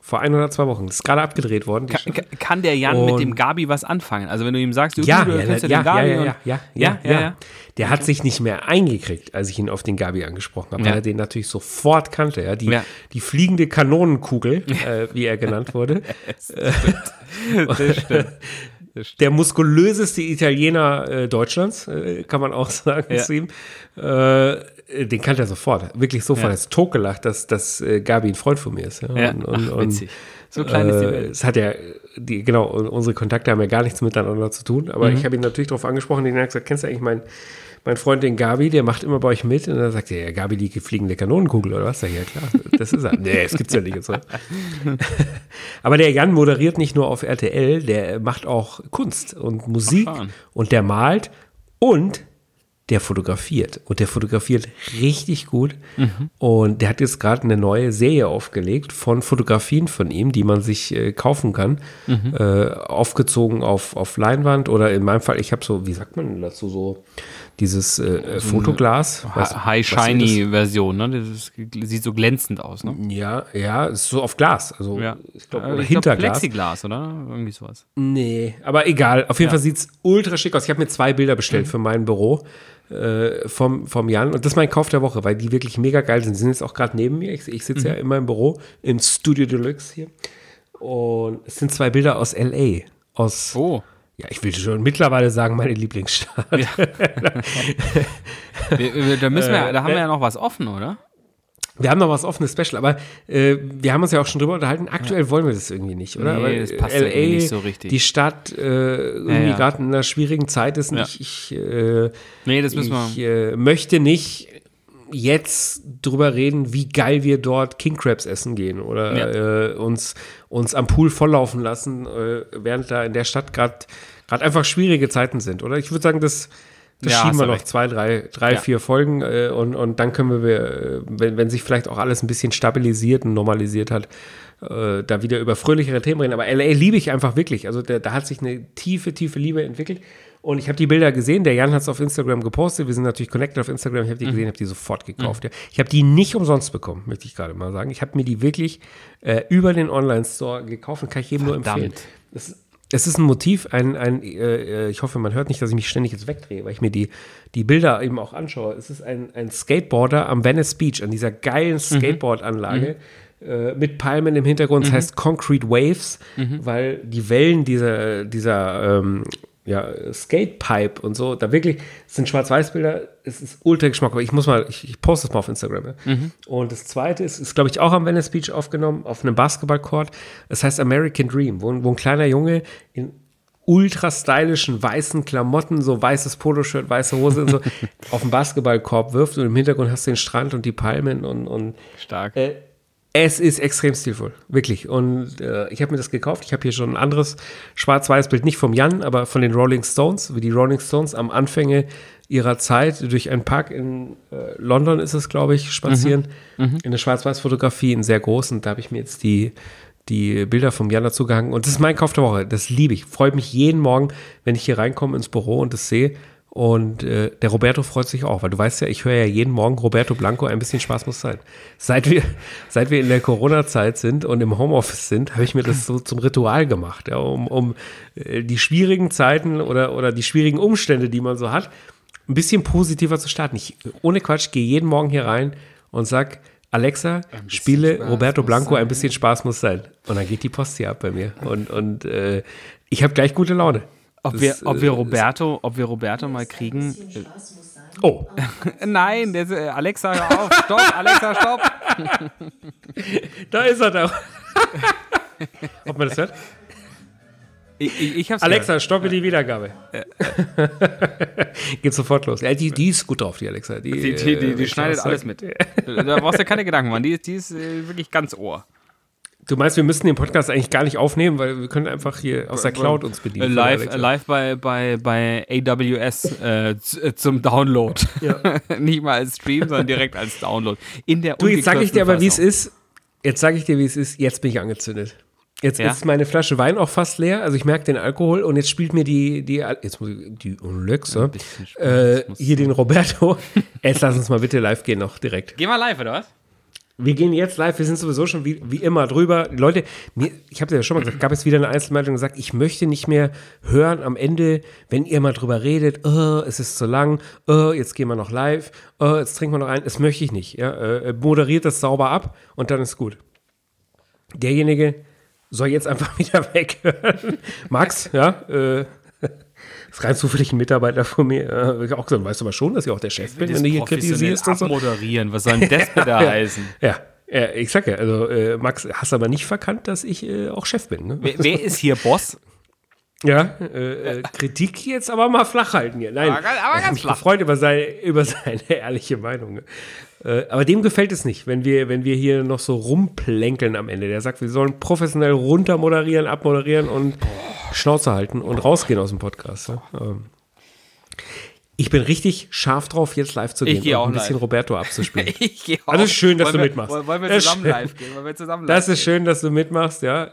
vor ein oder zwei Wochen. Das ist gerade abgedreht worden. die Ka- Staffel. ka- Kann der Jan mit Und- dem Gabi was anfangen? Also wenn du ihm sagst, du, Ja, du, du ja, kennst ja, ja, den Gabi ja, ja, und- ja, ja, ja, ja. Der hat sich nicht mehr eingekriegt, als ich ihn auf den Gabi angesprochen habe, Ja. weil er den natürlich sofort kannte. Ja? Die, die fliegende Kanonenkugel, äh, wie er genannt wurde. Das stimmt. Der muskulöseste Italiener äh, Deutschlands, äh, kann man auch sagen Ja. zu ihm. Äh, den kannte er sofort, wirklich sofort. Ja. Er ist totgelacht, dass, dass äh, Gabi ein Freund von mir ist. Ja? Ja, Und, und, ach, witzig. So klein ist die äh, Welt. Es hat ja, die, genau, unsere Kontakte haben ja gar nichts miteinander zu tun, aber Mhm. ich habe ihn natürlich darauf angesprochen, den hat gesagt, kennst du eigentlich meinen mein Freund, den Gabi, der macht immer bei euch mit und dann sagt er, ja, Gabi, die fliegende Kanonenkugel oder was? Ja klar, das ist er. nee, das gibt's ja nicht. So. Aber der Jan moderiert nicht nur auf RTL, der macht auch Kunst und Musik Ach, und der malt und der fotografiert. Und der fotografiert richtig gut. Und der hat jetzt gerade eine neue Serie aufgelegt von Fotografien von ihm, die man sich äh, kaufen kann. Äh, aufgezogen auf, auf Leinwand oder in meinem Fall, ich habe so, wie sagt man dazu, so dieses äh, äh, Fotoglas. Was- High Shiny Version, ne? Das sieht so glänzend aus, ne? Ja, ja, ist so auf Glas. Also, Ja. ich glaube, oder ich glaub, Hinterglas. Plexiglas, oder? Irgendwie sowas. Nee, aber egal. Auf jeden Fall sieht's ultra schick aus. Ich habe mir zwei Bilder bestellt für mein Büro äh, vom, vom Jan. Und das ist mein Kauf der Woche, weil die wirklich mega geil sind. Die sind jetzt auch gerade neben mir. Ich, ich sitze ja in meinem Büro im Studio Deluxe hier. Und es sind zwei Bilder aus L.A. Aus, Oh. ja, ich will schon mittlerweile sagen, meine Lieblingsstadt. Wir, da müssen wir, Äh, da haben wir äh, ja noch was offen, oder? Wir haben noch was offenes Special, aber äh, wir haben uns ja auch schon drüber unterhalten. Aktuell wollen wir das irgendwie nicht, oder? Nee, aber das passt LA, irgendwie nicht so richtig. die Stadt äh, irgendwie ja. gerade in einer schwierigen Zeit ist. Ja. Ich, ich, äh, Nee, das müssen ich äh, möchte nicht jetzt drüber reden, wie geil wir dort King Crabs essen gehen oder äh, uns, uns am Pool volllaufen lassen, äh, während da in der Stadt gerade einfach schwierige Zeiten sind, oder? Ich würde sagen, das, das Ja, schieben wir noch recht. zwei, drei, drei Ja. vier Folgen äh, und, und dann können wir, äh, wenn, wenn sich vielleicht auch alles ein bisschen stabilisiert und normalisiert hat, äh, da wieder über fröhlichere Themen reden. Aber LA liebe ich einfach wirklich. Also da, da hat sich eine tiefe, tiefe Liebe entwickelt. Und ich habe die Bilder gesehen. Der Jan hat es auf Instagram gepostet. Wir sind natürlich connected auf Instagram. Ich habe die gesehen, habe die sofort gekauft. Ja. Ich habe die nicht umsonst bekommen, möchte ich gerade mal sagen. Ich habe mir die wirklich äh, über den Online-Store gekauft und kann ich jedem nur Verdammt. empfehlen. Das, es ist ein Motiv, ein, ein äh, ich hoffe, man hört nicht, dass ich mich ständig jetzt wegdrehe, weil ich mir die, die Bilder eben auch anschaue. Es ist ein, ein Skateboarder am Venice Beach, an dieser geilen Skateboard-Anlage äh, mit Palmen im Hintergrund. Das heißt Concrete Waves, weil die Wellen dieser, dieser ähm, ja, Skatepipe und so, da wirklich, es sind Schwarz-Weiß-Bilder, es ist ultra geschmackvoll. Ich muss mal, ich, ich poste es mal auf Instagram. Ja. Und das zweite ist, ist glaube ich, auch am Venice Beach aufgenommen, auf einem Basketballcourt. Es heißt American Dream, wo, ein- wo ein kleiner Junge in ultra stylischen weißen Klamotten, so weißes Poloshirt, weiße Hose und so, auf den Basketballkorb wirft und im Hintergrund hast du den Strand und die Palmen und, und Stark. äh, es ist extrem stilvoll, wirklich. Und äh, ich habe mir das gekauft. Ich habe hier schon ein anderes Schwarz-Weiß-Bild, nicht vom Jan, aber von den Rolling Stones, wie die Rolling Stones am Anfänge ihrer Zeit durch einen Park in äh, London ist es, glaube ich, spazieren. In eine Schwarz-Weiß-Fotografie, in sehr groß. Und da habe ich mir jetzt die, die Bilder vom Jan dazu gehangen. Und das ist mein Kauf der Woche. Das liebe ich. Freut mich jeden Morgen, wenn ich hier reinkomme ins Büro und das sehe. Und äh, der Roberto freut sich auch, weil du weißt ja, ich höre ja jeden Morgen Roberto Blanco, ein bisschen Spaß muss sein. Seit wir, seit wir in der Corona-Zeit sind und im Homeoffice sind, habe ich mir das so zum Ritual gemacht, ja, um, um äh, die schwierigen Zeiten oder, oder die schwierigen Umstände, die man so hat, ein bisschen positiver zu starten. Ich, ohne Quatsch, gehe jeden Morgen hier rein und sag, Alexa, spiele Roberto Blanco, ein bisschen Spaß muss sein. Und dann geht die Post hier ab bei mir. Und, und äh, ich habe gleich gute Laune. Ob Das, wir, ob wir äh, Roberto, ob wir Roberto mal kriegen. Oh, Nein, der, äh, Alexa, hör auf, stopp, Alexa, stopp. da ist er da. Ob man das hört? Ich, ich, ich hab's Alexa, stoppe die Wiedergabe. Geht sofort los. Ja, die, die ist gut drauf, die Alexa. Die, Die, die, die, äh, schneidet alles mit. Da brauchst du keine Gedanken machen. Die ist, die ist wirklich ganz Ohr. Du meinst, wir müssen den Podcast eigentlich gar nicht aufnehmen, weil wir können einfach hier aus der Cloud uns bedienen. live, live bei, bei, bei AWS äh, zum Download. Nicht mal als Stream, sondern direkt als Download. In der Du, jetzt sage ich dir aber, wie es ist. Jetzt sage ich dir, wie es ist. Jetzt bin ich angezündet. Jetzt Ja? ist meine Flasche Wein auch fast leer. Also ich merke den Alkohol und jetzt spielt mir die, die jetzt muss ich, die Alexa, äh, hier den Roberto. Jetzt lass uns mal bitte live gehen noch direkt. Geh mal live, oder was? Wir gehen jetzt live, wir sind sowieso schon wie, wie immer drüber. Leute, mir, ich habe ja schon mal gesagt, gab es wieder eine Einzelmeldung gesagt, ich möchte nicht mehr hören am Ende, wenn ihr mal drüber redet, oh, es ist zu lang, oh, jetzt gehen wir noch live, oh, jetzt trinken wir noch ein. Das möchte ich nicht. Ja? Äh, moderiert das sauber ab und dann ist gut. Derjenige soll jetzt einfach wieder weghören. Max, ja, äh, ist rein zufällig ein Mitarbeiter von mir. Äh, auch gesagt, weißt du aber schon, dass ich auch der Chef bin, wenn du hier kritisierst und so. abmoderieren. Was soll denn das bitte heißen? Ja, ja, ich sag ja, also äh, Max, hast aber nicht verkannt, dass ich äh, auch Chef bin. Ne? Wer, wer ist hier Boss? Ja, äh, äh, Kritik jetzt aber mal flach halten hier. Nein, Aber ganz- aber ich ganz hab mich flach. gefreut über seine, über seine ehrliche Meinung. Äh, aber dem gefällt es nicht, wenn wir, wenn wir hier noch so rumplänkeln am Ende. Der sagt, wir sollen professionell runter moderieren, abmoderieren und Schnauze halten und rausgehen aus dem Podcast. Ja? Ähm, ich bin richtig scharf drauf, jetzt live zu Ich gehen geh und auch ein bisschen live. Roberto abzuspielen. Ich geh Also auch. schön, dass Wollen du wir- mitmachst. Wollen wir Das zusammen live gehen? Wollen wir zusammen Das live ist schön, dass du mitmachst, ja.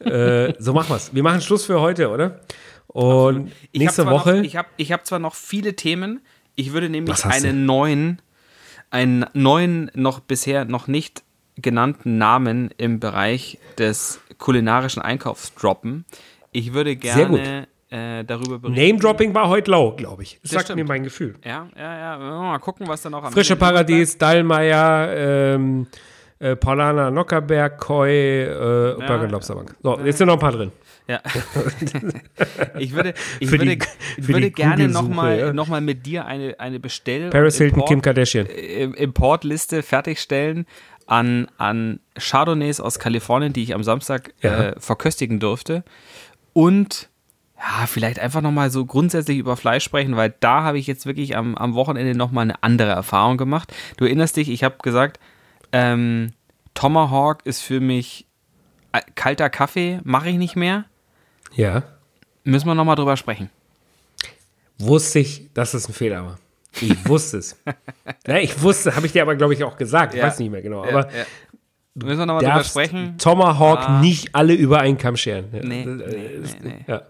Äh, so machen wir's. Wir machen Schluss für heute, oder? Und Ich nächste Woche. Noch, ich habe ich hab zwar noch viele Themen. Ich würde nämlich einen neuen, einen neuen, noch bisher noch nicht genannten Namen im Bereich des kulinarischen Einkaufs droppen. Ich würde gerne äh, darüber berichten. Name-Dropping war heute low, glaube ich. Das Das sagt stimmt. mir mein Gefühl. Ja, ja, ja. Mal gucken, was da noch am Frische Paradies, Dallmayr, ähm, äh, Paulana Nockerberg, Koi, äh, Burger Lobsterbank. So, jetzt sind noch ein paar drin. Ja. ich würde, ich Für die- würde, ich würde gerne nochmal ja. noch mal mit dir eine, eine Bestell- Paris Hilton, Import- Kim Kardashian. Im- Importliste fertigstellen an, an Chardonnays aus Kalifornien, die ich am Samstag Ja. äh, verköstigen durfte. Und ja, vielleicht einfach nochmal so grundsätzlich über Fleisch sprechen, weil da habe ich jetzt wirklich am, am Wochenende nochmal eine andere Erfahrung gemacht. Du erinnerst dich, ich habe gesagt, ähm, Tomahawk ist für mich äh, kalter Kaffee, mache ich nicht mehr. Ja. Müssen wir nochmal drüber sprechen. Wusste ich, dass es ein Fehler war. Ich wusste es. ja, ich wusste, habe ich dir aber, glaube ich, auch gesagt. Ich Ja. weiß nicht mehr genau. Aber ja. Müssen wir nochmal drüber sprechen? Tomahawk Ah. nicht alle über einen Kamm scheren. Ja, Nee, nee, äh, das- nee, nee. Ja.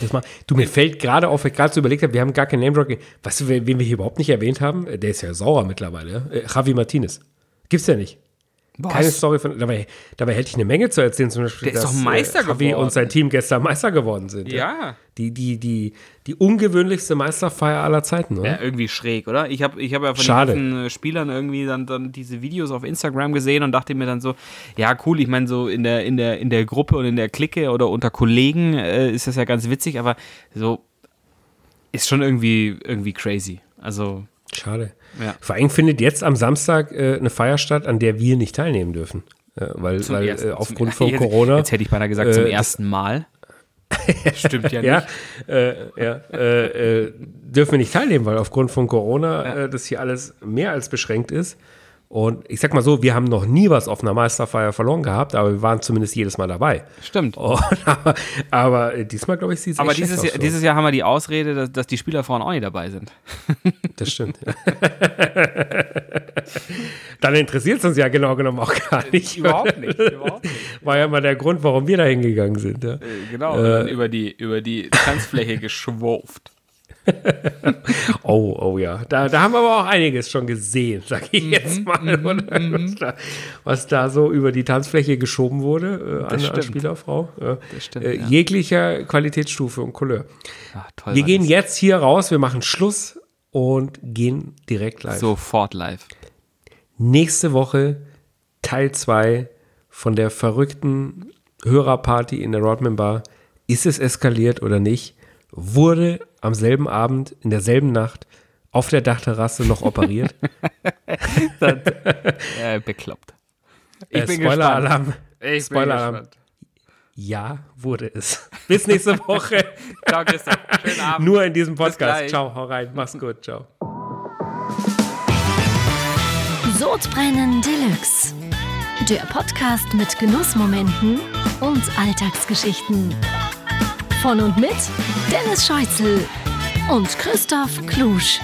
Das mal, du, mir fällt gerade auf, weil ich gerade so überlegt habe, wir haben gar kein Name-Dropping. Weißt du, wen wir hier überhaupt nicht erwähnt haben? Der ist ja sauer mittlerweile. Äh, Javi Martinez. Gibt's ja nicht. Keine Story von. Dabei, dabei hätte ich eine Menge zu erzählen, zum Beispiel, Der ist dass doch Meister äh, Javi geworden. und sein Team gestern Meister geworden sind. Ja. Die, die, die, die ungewöhnlichste Meisterfeier aller Zeiten, oder? Ja, irgendwie schräg, oder? Ich habe ich hab ja von Schade. den ganzen äh, Spielern irgendwie dann, dann diese Videos auf Instagram gesehen und dachte mir dann so, ja cool, ich meine so in der, in, der, in der Gruppe und in der Clique oder unter Kollegen äh, ist das ja ganz witzig, aber so ist schon irgendwie, irgendwie crazy. Also, Schade. Ja. Vor allem findet jetzt am Samstag äh, eine Feier statt, an der wir nicht teilnehmen dürfen. Äh, weil zum weil ersten- äh, zum- aufgrund von jetzt, Corona. Jetzt hätte ich beinahe gesagt, zum äh, ersten Mal. Stimmt ja nicht. ja, äh, ja äh, äh, dürfen wir nicht teilnehmen, weil aufgrund von Corona äh, das hier alles mehr als beschränkt ist. Und ich sag mal so, wir haben noch nie was auf einer Meisterfeier verloren gehabt, aber wir waren zumindest jedes Mal dabei. Stimmt. Und, aber, aber äh, diesmal, glaube ich, sieht es Aber dieses Jahr, aus, dieses Jahr haben wir die Ausrede, dass, dass die Spielerfrauen auch nicht dabei sind. Das stimmt. Dann interessiert es uns ja genau genommen auch gar nicht. Überhaupt nicht, überhaupt nicht. War ja mal der Grund, warum wir da hingegangen sind. Ja. Genau, Äh, über die, über die Tanzfläche geschwurft. Oh, oh ja. Da, da haben wir aber auch einiges schon gesehen, sag ich Mhm, jetzt mal. oder? Was, da, was da so über die Tanzfläche geschoben wurde äh, an eine Spielerfrau. Das stimmt, äh, ja. Jeglicher Qualitätsstufe und Couleur. Ach, toll Wir gehen jetzt hier raus, wir machen Schluss und gehen direkt live. sofort live. Nächste Woche Teil 2 von der verrückten Hörerparty in der Rodman Bar. Ist es eskaliert oder nicht? Wurde am selben Abend, in derselben Nacht auf der Dachterrasse noch operiert? Äh, bekloppt. Ich Äh, bin Spoiler-Alarm. Ich Spoiler-Alarm. bin gespannt. Ja, wurde es. Bis nächste Woche. Ciao, Christoph. Schönen Abend. Nur in diesem Podcast. Ciao, hau rein. Mach's gut. Ciao. Sodbrennen Deluxe. Der Podcast mit Genussmomenten und Alltagsgeschichten. Von und mit Dennis Scheuzel und Christoph Klusch.